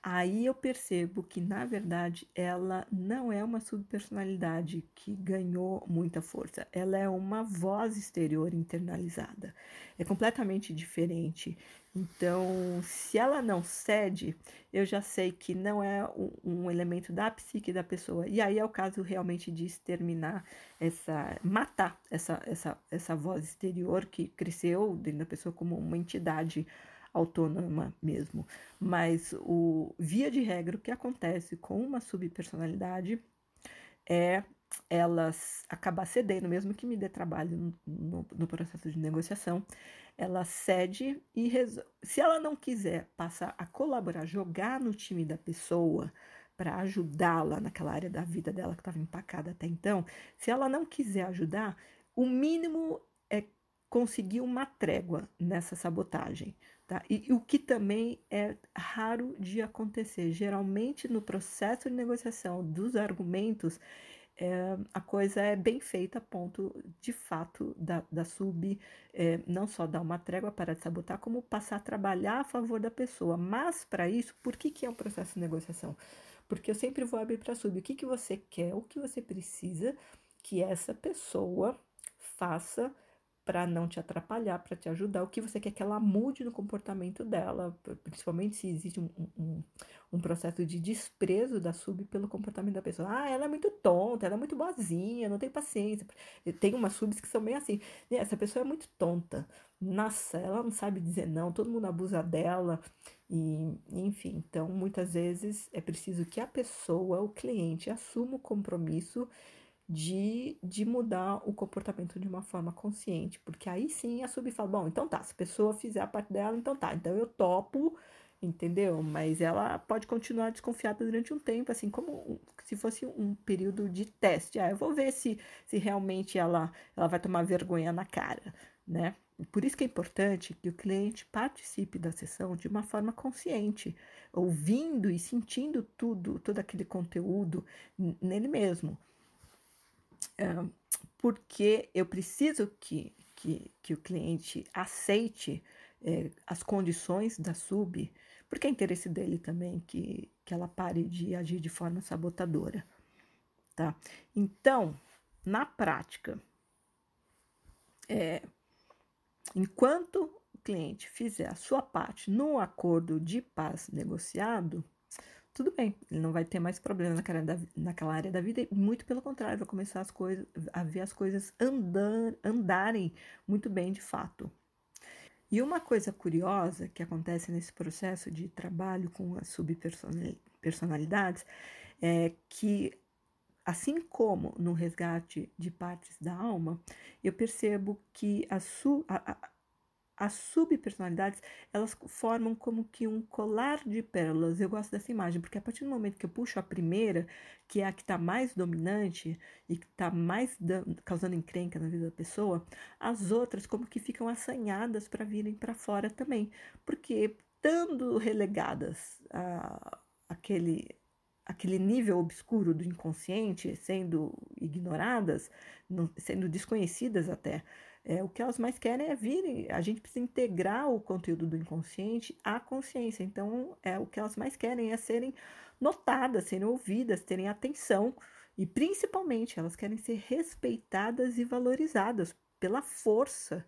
Speaker 1: Aí eu percebo que, na verdade, ela não é uma subpersonalidade que ganhou muita força. Ela é uma voz exterior internalizada. É completamente diferente. Então, se ela não cede, eu já sei que não é um, elemento da psique da pessoa. E aí é o caso realmente de exterminar essa, matar essa, essa, essa voz exterior que cresceu dentro da pessoa como uma entidade autônoma mesmo. Mas o via de regra o que acontece com uma subpersonalidade é elas acabar cedendo, mesmo que me dê trabalho no, no, processo de negociação, ela cede e se ela não quiser passar a colaborar, jogar no time da pessoa para ajudá-la naquela área da vida dela que estava empacada até então, se ela não quiser ajudar, o mínimo é conseguir uma trégua nessa sabotagem. Tá? E, e, o que também é raro de acontecer. Geralmente, no processo de negociação dos argumentos, é, a coisa é bem feita a ponto, de fato, da, da sub é, não só dar uma trégua para sabotar, como passar a trabalhar a favor da pessoa. Mas, para isso, por que, que é um processo de negociação? Porque eu sempre vou abrir para a sub o que, que você quer, o que você precisa que essa pessoa faça para não te atrapalhar, para te ajudar, o que você quer que ela mude no comportamento dela, principalmente se existe um, um, um, processo de desprezo da sub pelo comportamento da pessoa. Ah, ela é muito tonta, ela é muito boazinha, não tem paciência. Tem umas subs que são bem assim, né, essa pessoa é muito tonta, nossa, ela não sabe dizer não, todo mundo abusa dela, e enfim, então muitas vezes é preciso que a pessoa, o cliente, assuma o compromisso de, de mudar o comportamento de uma forma consciente, porque aí sim a sub fala, bom, então tá, se a pessoa fizer a parte dela, então tá, então eu topo, entendeu? Mas ela pode continuar desconfiada durante um tempo, assim, como se fosse um período de teste. Ah, eu vou ver se, se realmente ela, ela vai tomar vergonha na cara, né? Por isso que é importante que o cliente participe da sessão de uma forma consciente, ouvindo e sentindo tudo, todo aquele conteúdo nele mesmo porque eu preciso que, que, que o cliente aceite é, as condições da sub, porque é interesse dele também que, que ela pare de agir de forma sabotadora. Tá? Então, na prática, é, enquanto o cliente fizer a sua parte no acordo de paz negociado, tudo bem, ele não vai ter mais problema naquela, da, naquela área da vida, e muito pelo contrário, vai começar as coisas, a ver as coisas andar, andarem muito bem de fato. E uma coisa curiosa que acontece nesse processo de trabalho com as subpersonalidades é que, assim como no resgate de partes da alma, eu percebo que a, su, a, as subpersonalidades, elas formam como que um colar de pérolas. Eu gosto dessa imagem, porque a partir do momento que eu puxo a primeira, que é a que está mais dominante e que está mais causando encrenca na vida da pessoa, as outras como que ficam assanhadas para virem para fora também. Porque, estando relegadas a aquele, aquele nível obscuro do inconsciente, sendo ignoradas, sendo desconhecidas até, é, o que elas mais querem é vir, a gente precisa integrar o conteúdo do inconsciente à consciência. Então, é o que elas mais querem é serem notadas, serem ouvidas, terem atenção e principalmente elas querem ser respeitadas e valorizadas pela força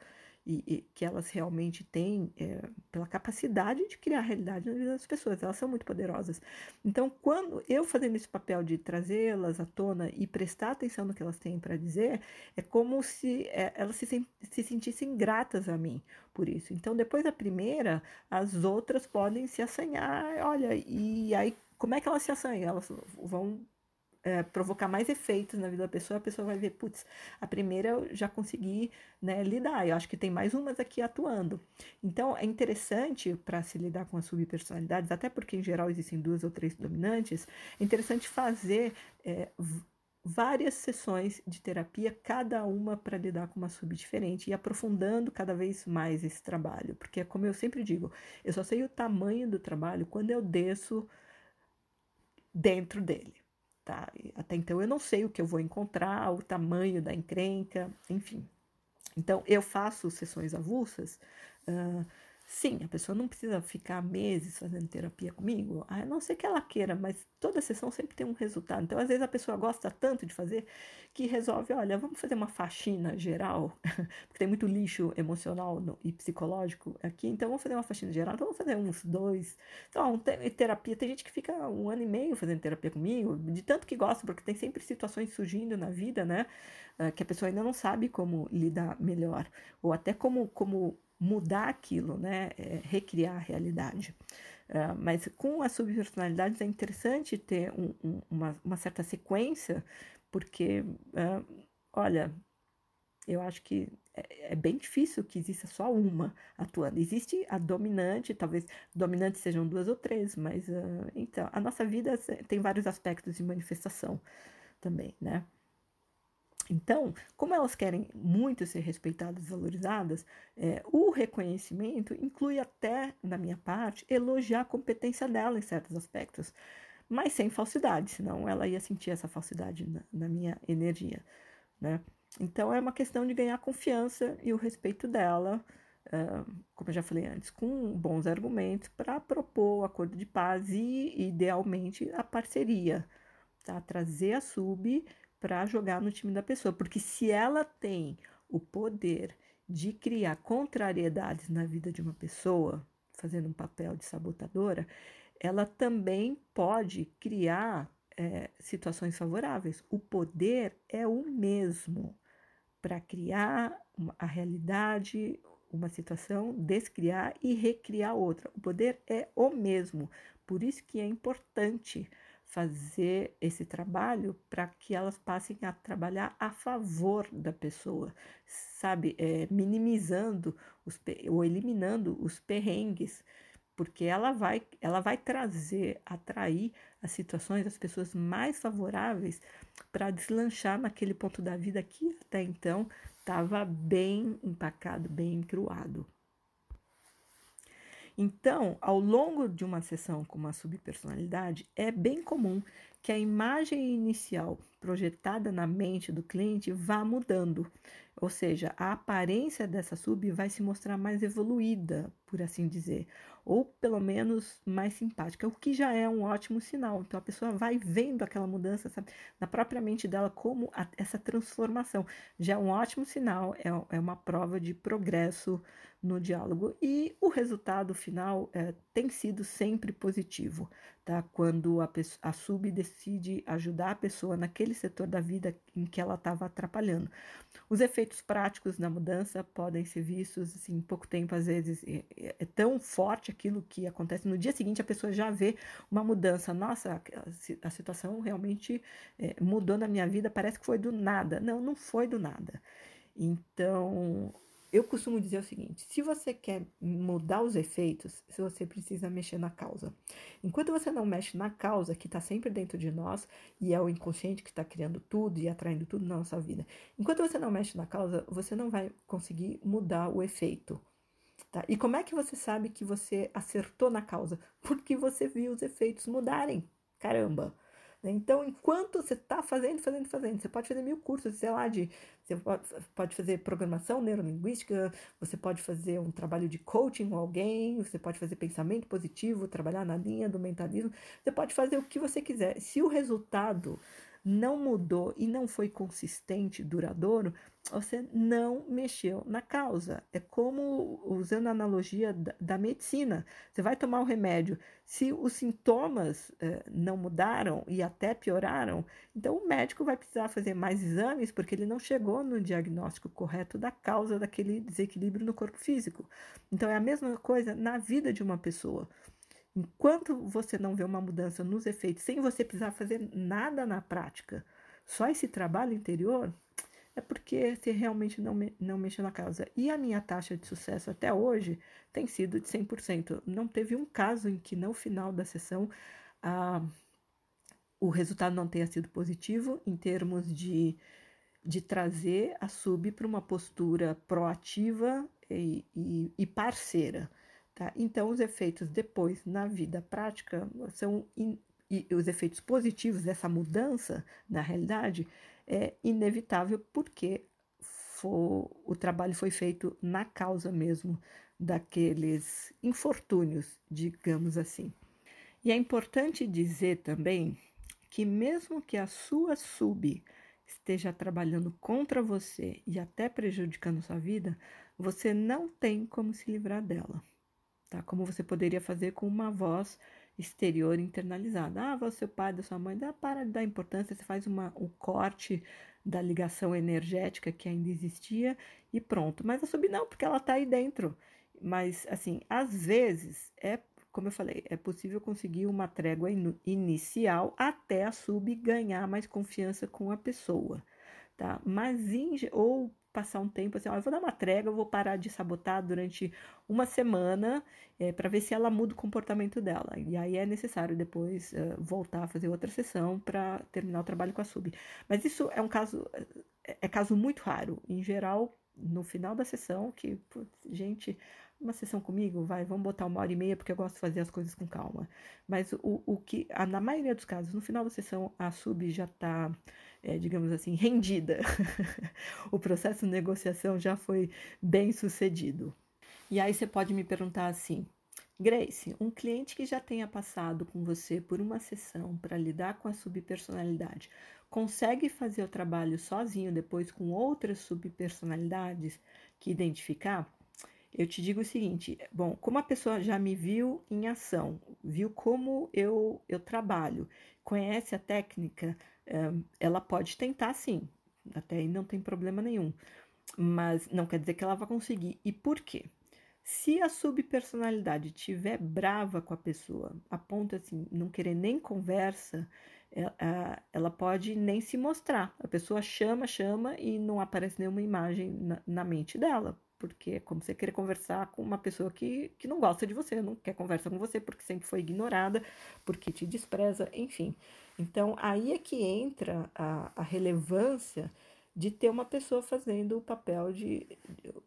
Speaker 1: e, e, que elas realmente têm é, pela capacidade de criar realidade na vida das pessoas. Elas são muito poderosas. Então, quando eu fazendo esse papel de trazê-las à tona e prestar atenção no que elas têm para dizer, é como se é, elas se, se sentissem gratas a mim por isso. Então, depois da primeira, as outras podem se assanhar. Olha, e aí como é que elas se assanham? Elas vão é, provocar mais efeitos na vida da pessoa, a pessoa vai ver, putz, a primeira eu já consegui né, lidar, eu acho que tem mais umas aqui atuando. Então, é interessante para se lidar com as subpersonalidades, até porque em geral existem duas ou três dominantes, é interessante fazer é, várias sessões de terapia, cada uma para lidar com uma sub diferente e aprofundando cada vez mais esse trabalho, porque como eu sempre digo, eu só sei o tamanho do trabalho quando eu desço dentro dele. Tá? Até então eu não sei o que eu vou encontrar, o tamanho da encrenca, enfim. Então eu faço sessões avulsas uh, Sim, a pessoa não precisa ficar meses fazendo terapia comigo, a não ser que ela queira, mas toda sessão sempre tem um resultado. Então, às vezes, a pessoa gosta tanto de fazer que resolve: olha, vamos fazer uma faxina geral, porque tem muito lixo emocional e psicológico aqui, então vamos fazer uma faxina geral. Então, vamos fazer uns dois. Então, terapia, tem gente que fica um ano e meio fazendo terapia comigo, de tanto que gosta, porque tem sempre situações surgindo na vida, né, ah, que a pessoa ainda não sabe como lidar melhor, ou até como, como mudar aquilo, né? É, recriar a realidade. Uh, mas com as subpersonalidades é interessante ter um, um, uma, uma, certa sequência, porque, uh, olha, eu acho que é, é, bem difícil que exista só uma atuando. Existe a dominante, talvez dominantes sejam duas ou três, mas uh, então a nossa vida tem vários aspectos de manifestação também, né? Então, como elas querem muito ser respeitadas e valorizadas, é, o reconhecimento inclui até, da minha parte, elogiar a competência dela em certos aspectos, mas sem falsidade, senão ela ia sentir essa falsidade na, na minha energia. Né? Então, é uma questão de ganhar confiança e o respeito dela, uh, como eu já falei antes, com bons argumentos para propor o acordo de paz e, idealmente, a parceria. Tá? Trazer a sub para jogar no time da pessoa, porque se ela tem o poder de criar contrariedades na vida de uma pessoa, fazendo um papel de sabotadora, ela também pode criar é, situações favoráveis. O poder é o mesmo para criar uma, a realidade, uma situação, descriar e recriar outra. O poder é o mesmo. Por isso que é importante fazer esse trabalho para que elas passem a trabalhar a favor da pessoa, sabe? É, minimizando os, ou eliminando os perrengues, porque ela vai, ela vai trazer, atrair as situações, as pessoas mais favoráveis para deslanchar naquele ponto da vida que até então estava bem empacado, bem encruado. Então, ao longo de uma sessão com uma subpersonalidade, é bem comum que a imagem inicial projetada na mente do cliente vá mudando, ou seja, a aparência dessa sub vai se mostrar mais evoluída, por assim dizer, ou pelo menos mais simpática, o que já é um ótimo sinal. Então a pessoa vai vendo aquela mudança sabe, na própria mente dela como a, essa transformação. Já é um ótimo sinal, é, é uma prova de progresso no diálogo. E o resultado final é, tem sido sempre positivo, tá? Quando a, a sub decide ajudar a pessoa naquele setor da vida em que ela estava atrapalhando. Os efeitos práticos da mudança podem ser vistos assim, em pouco tempo, às vezes é, é, é tão forte aquilo que acontece. No dia seguinte, a pessoa já vê uma mudança. Nossa, a, a situação realmente é, mudou na minha vida, parece que foi do nada. Não, não foi do nada. Então, eu costumo dizer o seguinte: se você quer mudar os efeitos, você precisa mexer na causa. Enquanto você não mexe na causa, que está sempre dentro de nós, e é o inconsciente que está criando tudo e atraindo tudo na nossa vida, enquanto você não mexe na causa, você não vai conseguir mudar o efeito. Tá? E como é que você sabe que você acertou na causa? Porque você viu os efeitos mudarem. Caramba! Né? Então, enquanto você está fazendo, fazendo, fazendo, você pode fazer mil cursos, sei lá, de, você pode fazer programação neurolinguística, você pode fazer um trabalho de coaching com alguém, você pode fazer pensamento positivo, trabalhar na linha do mentalismo, você pode fazer o que você quiser. Se o resultado não mudou e não foi consistente, duradouro, você não mexeu na causa. É como, usando a analogia da, da medicina, você vai tomar o um remédio. Se os sintomas eh, não mudaram e até pioraram, então o médico vai precisar fazer mais exames porque ele não chegou no diagnóstico correto da causa daquele desequilíbrio no corpo físico. Então é a mesma coisa na vida de uma pessoa. Enquanto você não vê uma mudança nos efeitos, sem você precisar fazer nada na prática, só esse trabalho interior, é porque você realmente não, não mexeu na causa. E a minha taxa de sucesso até hoje tem sido de 100%. Não teve um caso em que no final da sessão ah, o resultado não tenha sido positivo em termos de, de trazer a sub para uma postura proativa e, e, e parceira. Tá? Então, os efeitos depois na vida prática são in, e os efeitos positivos dessa mudança na realidade é inevitável porque for, o trabalho foi feito na causa mesmo daqueles infortúnios, digamos assim. E é importante dizer também que mesmo que a sua sub esteja trabalhando contra você e até prejudicando sua vida, você não tem como se livrar dela tá? Como você poderia fazer com uma voz exterior internalizada. Ah, você é o pai da sua mãe, dá para dar importância, você faz uma, um corte da ligação energética que ainda existia e pronto. Mas a sub não, porque ela está aí dentro. Mas, assim, às vezes, é, como eu falei, é possível conseguir uma trégua in inicial até a sub ganhar mais confiança com a pessoa, tá? Mas, in, ou passar um tempo assim, ó, eu vou dar uma trégua, eu vou parar de sabotar durante uma semana é, para ver se ela muda o comportamento dela. E aí é necessário depois uh, voltar a fazer outra sessão para terminar o trabalho com a sub. Mas isso é um caso, é, é caso muito raro. Em geral, no final da sessão, que, putz, gente, uma sessão comigo, vai, vamos botar uma hora e meia, porque eu gosto de fazer as coisas com calma. Mas o, o que, a, na maioria dos casos, no final da sessão, a sub já está é, digamos assim, rendida. o processo de negociação já foi bem sucedido. E aí você pode me perguntar assim, Grace, um cliente que já tenha passado com você por uma sessão para lidar com a subpersonalidade, consegue fazer o trabalho sozinho depois com outras subpersonalidades que identificar? Eu te digo o seguinte, bom, como a pessoa já me viu em ação, viu como eu, eu trabalho, conhece a técnica, ela pode tentar sim, até aí não tem problema nenhum, mas não quer dizer que ela vai conseguir. E por quê? Se a subpersonalidade estiver brava com a pessoa, a ponto assim, não querer nem conversa, ela, é, ela pode nem se mostrar. A pessoa chama, chama e não aparece nenhuma imagem na mente dela, porque é como você querer conversar com uma pessoa que, que não gosta de você, não quer conversar com você porque sempre foi ignorada, porque te despreza, enfim. Então, aí é que entra a, a relevância de ter uma pessoa fazendo o papel de,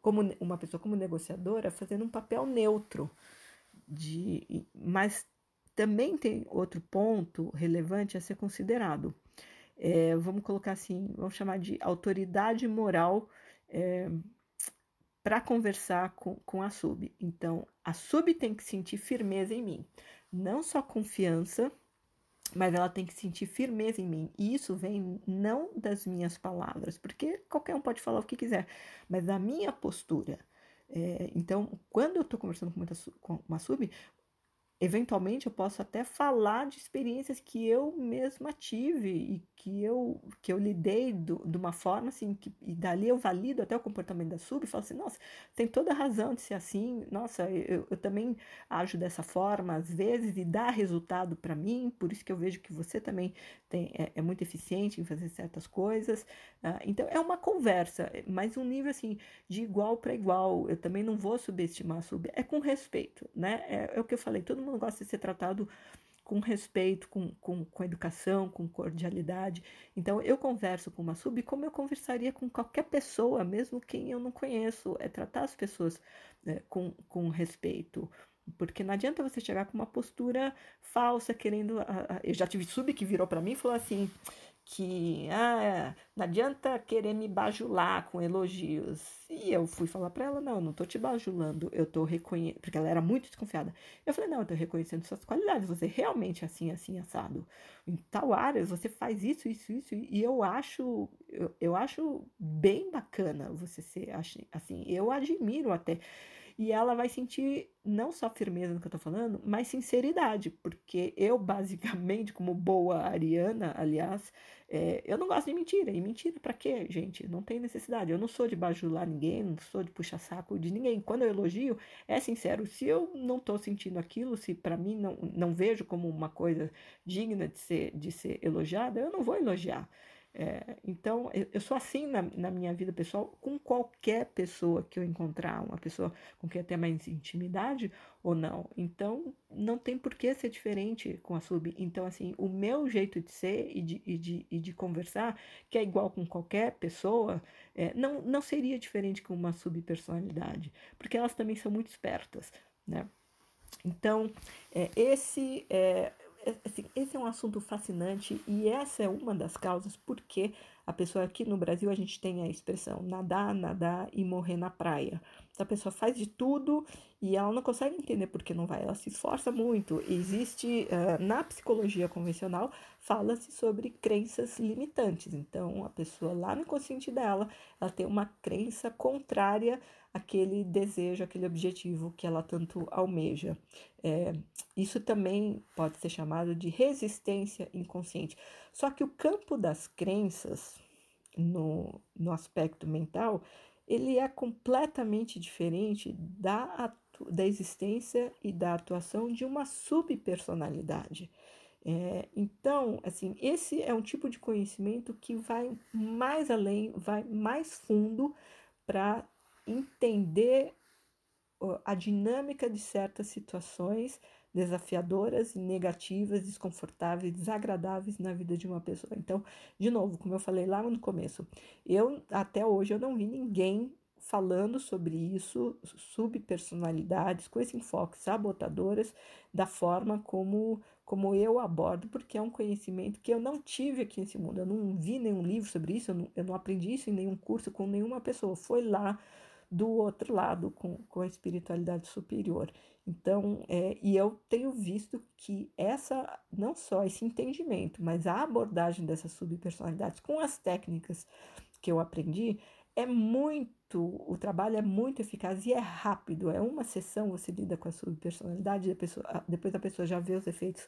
Speaker 1: como uma pessoa como negociadora, fazendo um papel neutro, de, mas também tem outro ponto relevante a ser considerado. É, vamos colocar assim, vamos chamar de autoridade moral é, para conversar com, com a sub. Então, a sub tem que sentir firmeza em mim, não só confiança, mas ela tem que sentir firmeza em mim. E isso vem não das minhas palavras, porque qualquer um pode falar o que quiser, mas da minha postura. É, então, quando eu estou conversando com uma, com uma sub, eventualmente eu posso até falar de experiências que eu mesma tive e que eu, que eu lidei do, de uma forma assim, que, e dali eu valido até o comportamento da sub e falo assim, nossa, tem toda a razão de ser assim, nossa, eu, eu também ajo dessa forma às vezes e dá resultado para mim, por isso que eu vejo que você também tem, é, é muito eficiente em fazer certas coisas. Uh, então é uma conversa, mas um nível assim, de igual para igual, eu também não vou subestimar a sub, é com respeito, né? É, é o que eu falei, todo mundo gosta de ser tratado com respeito, com, com, com educação, com cordialidade. Então, eu converso com uma sub como eu conversaria com qualquer pessoa, mesmo quem eu não conheço. É tratar as pessoas né, com, com respeito. Porque não adianta você chegar com uma postura falsa, querendo. Eu já tive sub que virou para mim e falou assim: que ah, não adianta querer me bajular com elogios. E eu fui falar para ela, não, não tô te bajulando, eu tô reconhecendo, porque ela era muito desconfiada. Eu falei, não, eu tô reconhecendo suas qualidades, você realmente é assim, assim, assado. Em tal área, você faz isso, isso, isso, e eu acho, eu, eu acho bem bacana você ser assim, eu admiro até. E ela vai sentir não só firmeza no que eu tô falando, mas sinceridade, porque eu, basicamente, como boa ariana, aliás, é, eu não gosto de mentira. E mentira para quê, gente? Não tem necessidade. Eu não sou de bajular ninguém, não sou de puxar saco de ninguém. Quando eu elogio, é sincero. Se eu não tô sentindo aquilo, se para mim não, não vejo como uma coisa digna de ser, de ser elogiada, eu não vou elogiar. É, então, eu, eu, sou assim na, na, minha vida pessoal com qualquer pessoa que eu encontrar, uma pessoa com quem tenho mais intimidade ou não. Então, não tem por que ser diferente com a sub. Então, assim, o meu jeito de ser e de, e de, e de conversar, que é igual com qualquer pessoa, é, não, não seria diferente com uma subpersonalidade, porque elas também são muito espertas, né? Então, é, esse é, assim, esse é um assunto fascinante e essa é uma das causas porque a pessoa aqui no Brasil a gente tem a expressão nadar, nadar e morrer na praia. Então, a pessoa faz de tudo e ela não consegue entender por que não vai, ela se esforça muito. existe uh, na psicologia convencional fala-se sobre crenças limitantes. Então a pessoa lá no consciente dela, ela tem uma crença contrária aquele desejo, aquele objetivo que ela tanto almeja. É, isso também pode ser chamado de resistência inconsciente. Só que o campo das crenças no, no aspecto mental, ele é completamente diferente da, da existência e da atuação de uma subpersonalidade. É, então, assim, esse é um tipo de conhecimento que vai mais além, vai mais fundo para entender a dinâmica de certas situações desafiadoras, negativas, desconfortáveis, desagradáveis na vida de uma pessoa. Então, de novo, como eu falei lá no começo, eu até hoje eu não vi ninguém falando sobre isso, subpersonalidades com esse enfoque sabotadoras da forma como como eu abordo, porque é um conhecimento que eu não tive aqui nesse mundo. Eu não vi nenhum livro sobre isso, eu não, eu não aprendi isso em nenhum curso com nenhuma pessoa. Foi lá do outro lado, com, com a espiritualidade superior. Então, é, e eu tenho visto que essa, não só esse entendimento, mas a abordagem dessas subpersonalidades com as técnicas que eu aprendi, é muito, o trabalho é muito eficaz e é rápido. É uma sessão, você lida com a subpersonalidade, pessoa, depois a pessoa já vê os efeitos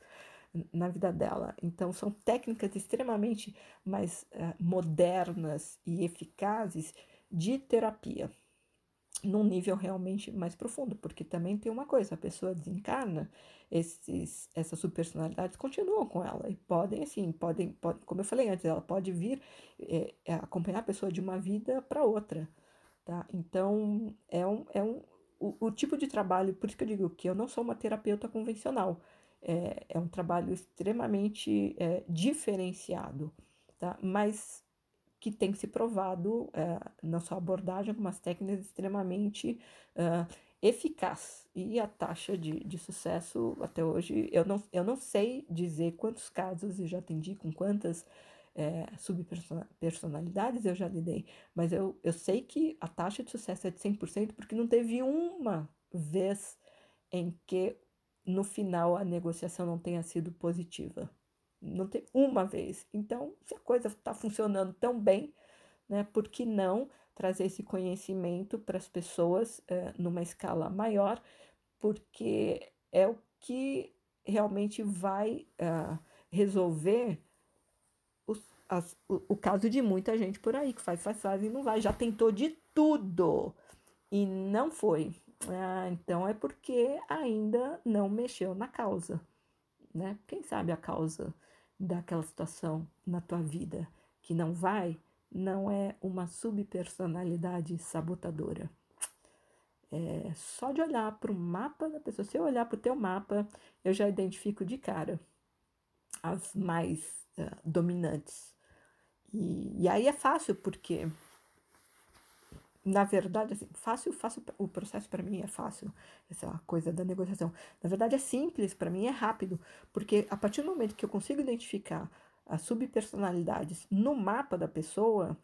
Speaker 1: na vida dela. Então, são técnicas extremamente mais uh, modernas e eficazes de terapia num nível realmente mais profundo, porque também tem uma coisa, a pessoa desencarna, esses, essas subpersonalidades continuam com ela e podem, assim, podem, pode, como eu falei antes, ela pode vir é, é acompanhar a pessoa de uma vida para outra, tá? Então, é um, é um o, o, tipo de trabalho, por isso que eu digo que eu não sou uma terapeuta convencional, é, é um trabalho extremamente é, diferenciado, tá? Mas que tem se provado é, na sua abordagem algumas técnicas extremamente uh, eficaz. E a taxa de, de sucesso até hoje eu não, eu não sei dizer quantos casos eu já atendi com quantas é, subpersonalidades eu já lidei, mas eu, eu sei que a taxa de sucesso é de 100% porque não teve uma vez em que no final a negociação não tenha sido positiva não tem uma vez. Então, se a coisa está funcionando tão bem, né, por que não trazer esse conhecimento para as pessoas é, numa escala maior? Porque é o que realmente vai uh, resolver as, o, o, caso de muita gente por aí que faz, faz, faz e não vai. Já tentou de tudo e não foi. Ah, então é porque ainda não mexeu na causa, né? Quem sabe a causa daquela situação na tua vida que não vai, não é uma subpersonalidade sabotadora. É só de olhar para o mapa da pessoa. Se eu olhar para o teu mapa, eu já identifico de cara as mais uh, dominantes. E, e aí é fácil, porque na verdade, assim, fácil, fácil, o processo para mim é fácil, essa coisa da negociação. Na verdade, é simples, para mim é rápido, porque a partir do momento que eu consigo identificar as subpersonalidades no mapa da pessoa,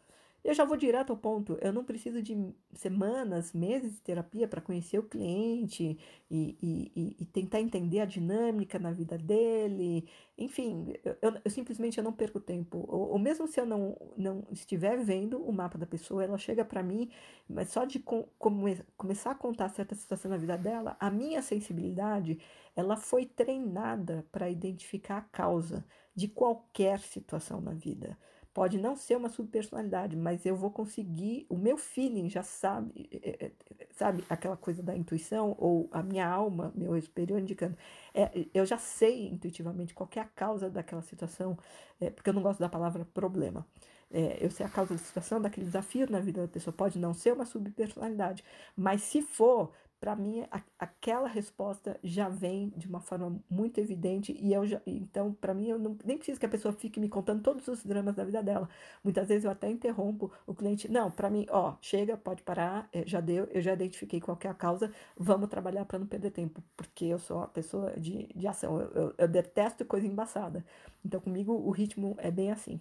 Speaker 1: eu já vou direto ao ponto. Eu não preciso de semanas, meses de terapia para conhecer o cliente e, e, e, tentar entender a dinâmica na vida dele. Enfim, eu, eu simplesmente eu não perco tempo. Ou, ou, mesmo se eu não, não estiver vendo o mapa da pessoa, ela chega para mim, mas só de com, come, começar a contar certa situação na vida dela, a minha sensibilidade ela foi treinada para identificar a causa de qualquer situação na vida. Pode não ser uma subpersonalidade, mas eu vou conseguir. O meu feeling já sabe, é, é, sabe aquela coisa da intuição, ou a minha alma, meu eu superior indicando. É, eu já sei intuitivamente qual é a causa daquela situação, é, porque eu não gosto da palavra problema. É, eu sei a causa da situação, daquele desafio na vida da pessoa. Pode não ser uma subpersonalidade, mas se for, para mim a, aquela resposta já vem de uma forma muito evidente e eu já, então para mim eu não, nem preciso que a pessoa fique me contando todos os dramas da vida dela. Muitas vezes eu até interrompo o cliente não para mim ó chega pode parar é, já deu eu já identifiquei qual é a causa vamos trabalhar para não perder tempo porque eu sou uma pessoa de, de ação eu, eu, eu detesto coisa embaçada. Então comigo o ritmo é bem assim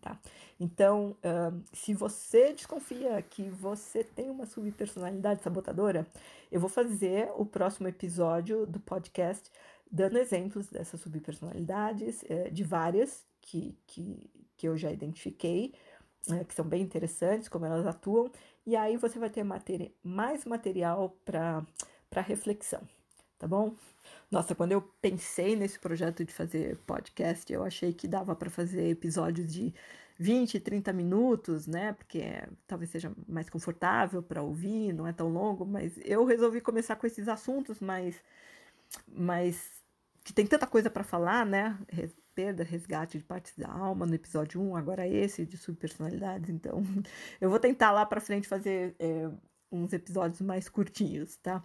Speaker 1: Tá? Então, uh, se você desconfia que você tem uma subpersonalidade sabotadora, eu vou fazer o próximo episódio do podcast dando exemplos dessas subpersonalidades, uh, de várias que, que, que eu já identifiquei, uh, que são bem interessantes, como elas atuam, e aí você vai ter materi mais material para reflexão, tá bom? Nossa, quando eu pensei nesse projeto de fazer podcast, eu achei que dava para fazer episódios de 20, 30 minutos, né? Porque talvez seja mais confortável para ouvir, não é tão longo, mas eu resolvi começar com esses assuntos mais, mais que tem tanta coisa para falar, né? Perda, resgate de partes da alma no episódio 1, agora esse de subpersonalidades. Então, eu vou tentar lá para frente fazer é, uns episódios mais curtinhos, tá?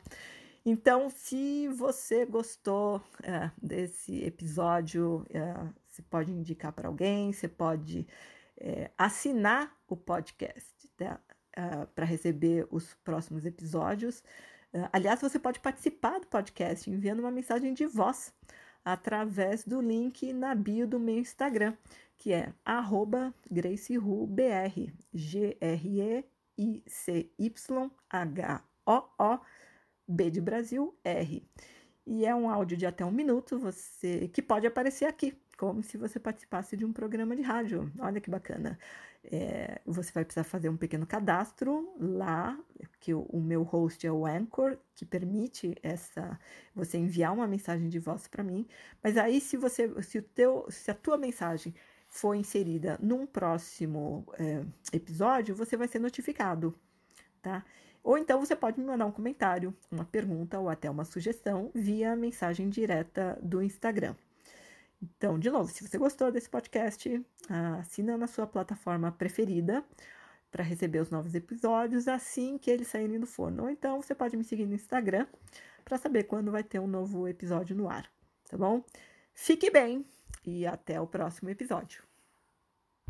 Speaker 1: Então, se você gostou é, desse episódio, é, você pode indicar para alguém, você pode é, assinar o podcast tá? uh, para receber os próximos episódios. Aliás, você pode participar do podcast enviando uma mensagem de voz através do link na bio do meu Instagram, que é GraceRuBR, G-R-E-I-C-Y-H-O-O B de Brasil, R. E é um áudio de até um minuto, você que pode aparecer aqui, como se você participasse de um programa de rádio. Olha que bacana. É, você vai precisar fazer um pequeno cadastro lá, que o, o, meu host é o Anchor, que permite essa você enviar uma mensagem de voz para mim. Mas aí, se você, se o teu, se a tua mensagem for inserida num próximo é, episódio, você vai ser notificado, tá? Ou então você pode me mandar um comentário, uma pergunta ou até uma sugestão via mensagem direta do Instagram. Então, de novo, se você gostou desse podcast, assina na sua plataforma preferida para receber os novos episódios assim que eles saírem do forno. Ou então você pode me seguir no Instagram para saber quando vai ter um novo episódio no ar, tá bom? Fique bem e até o próximo episódio.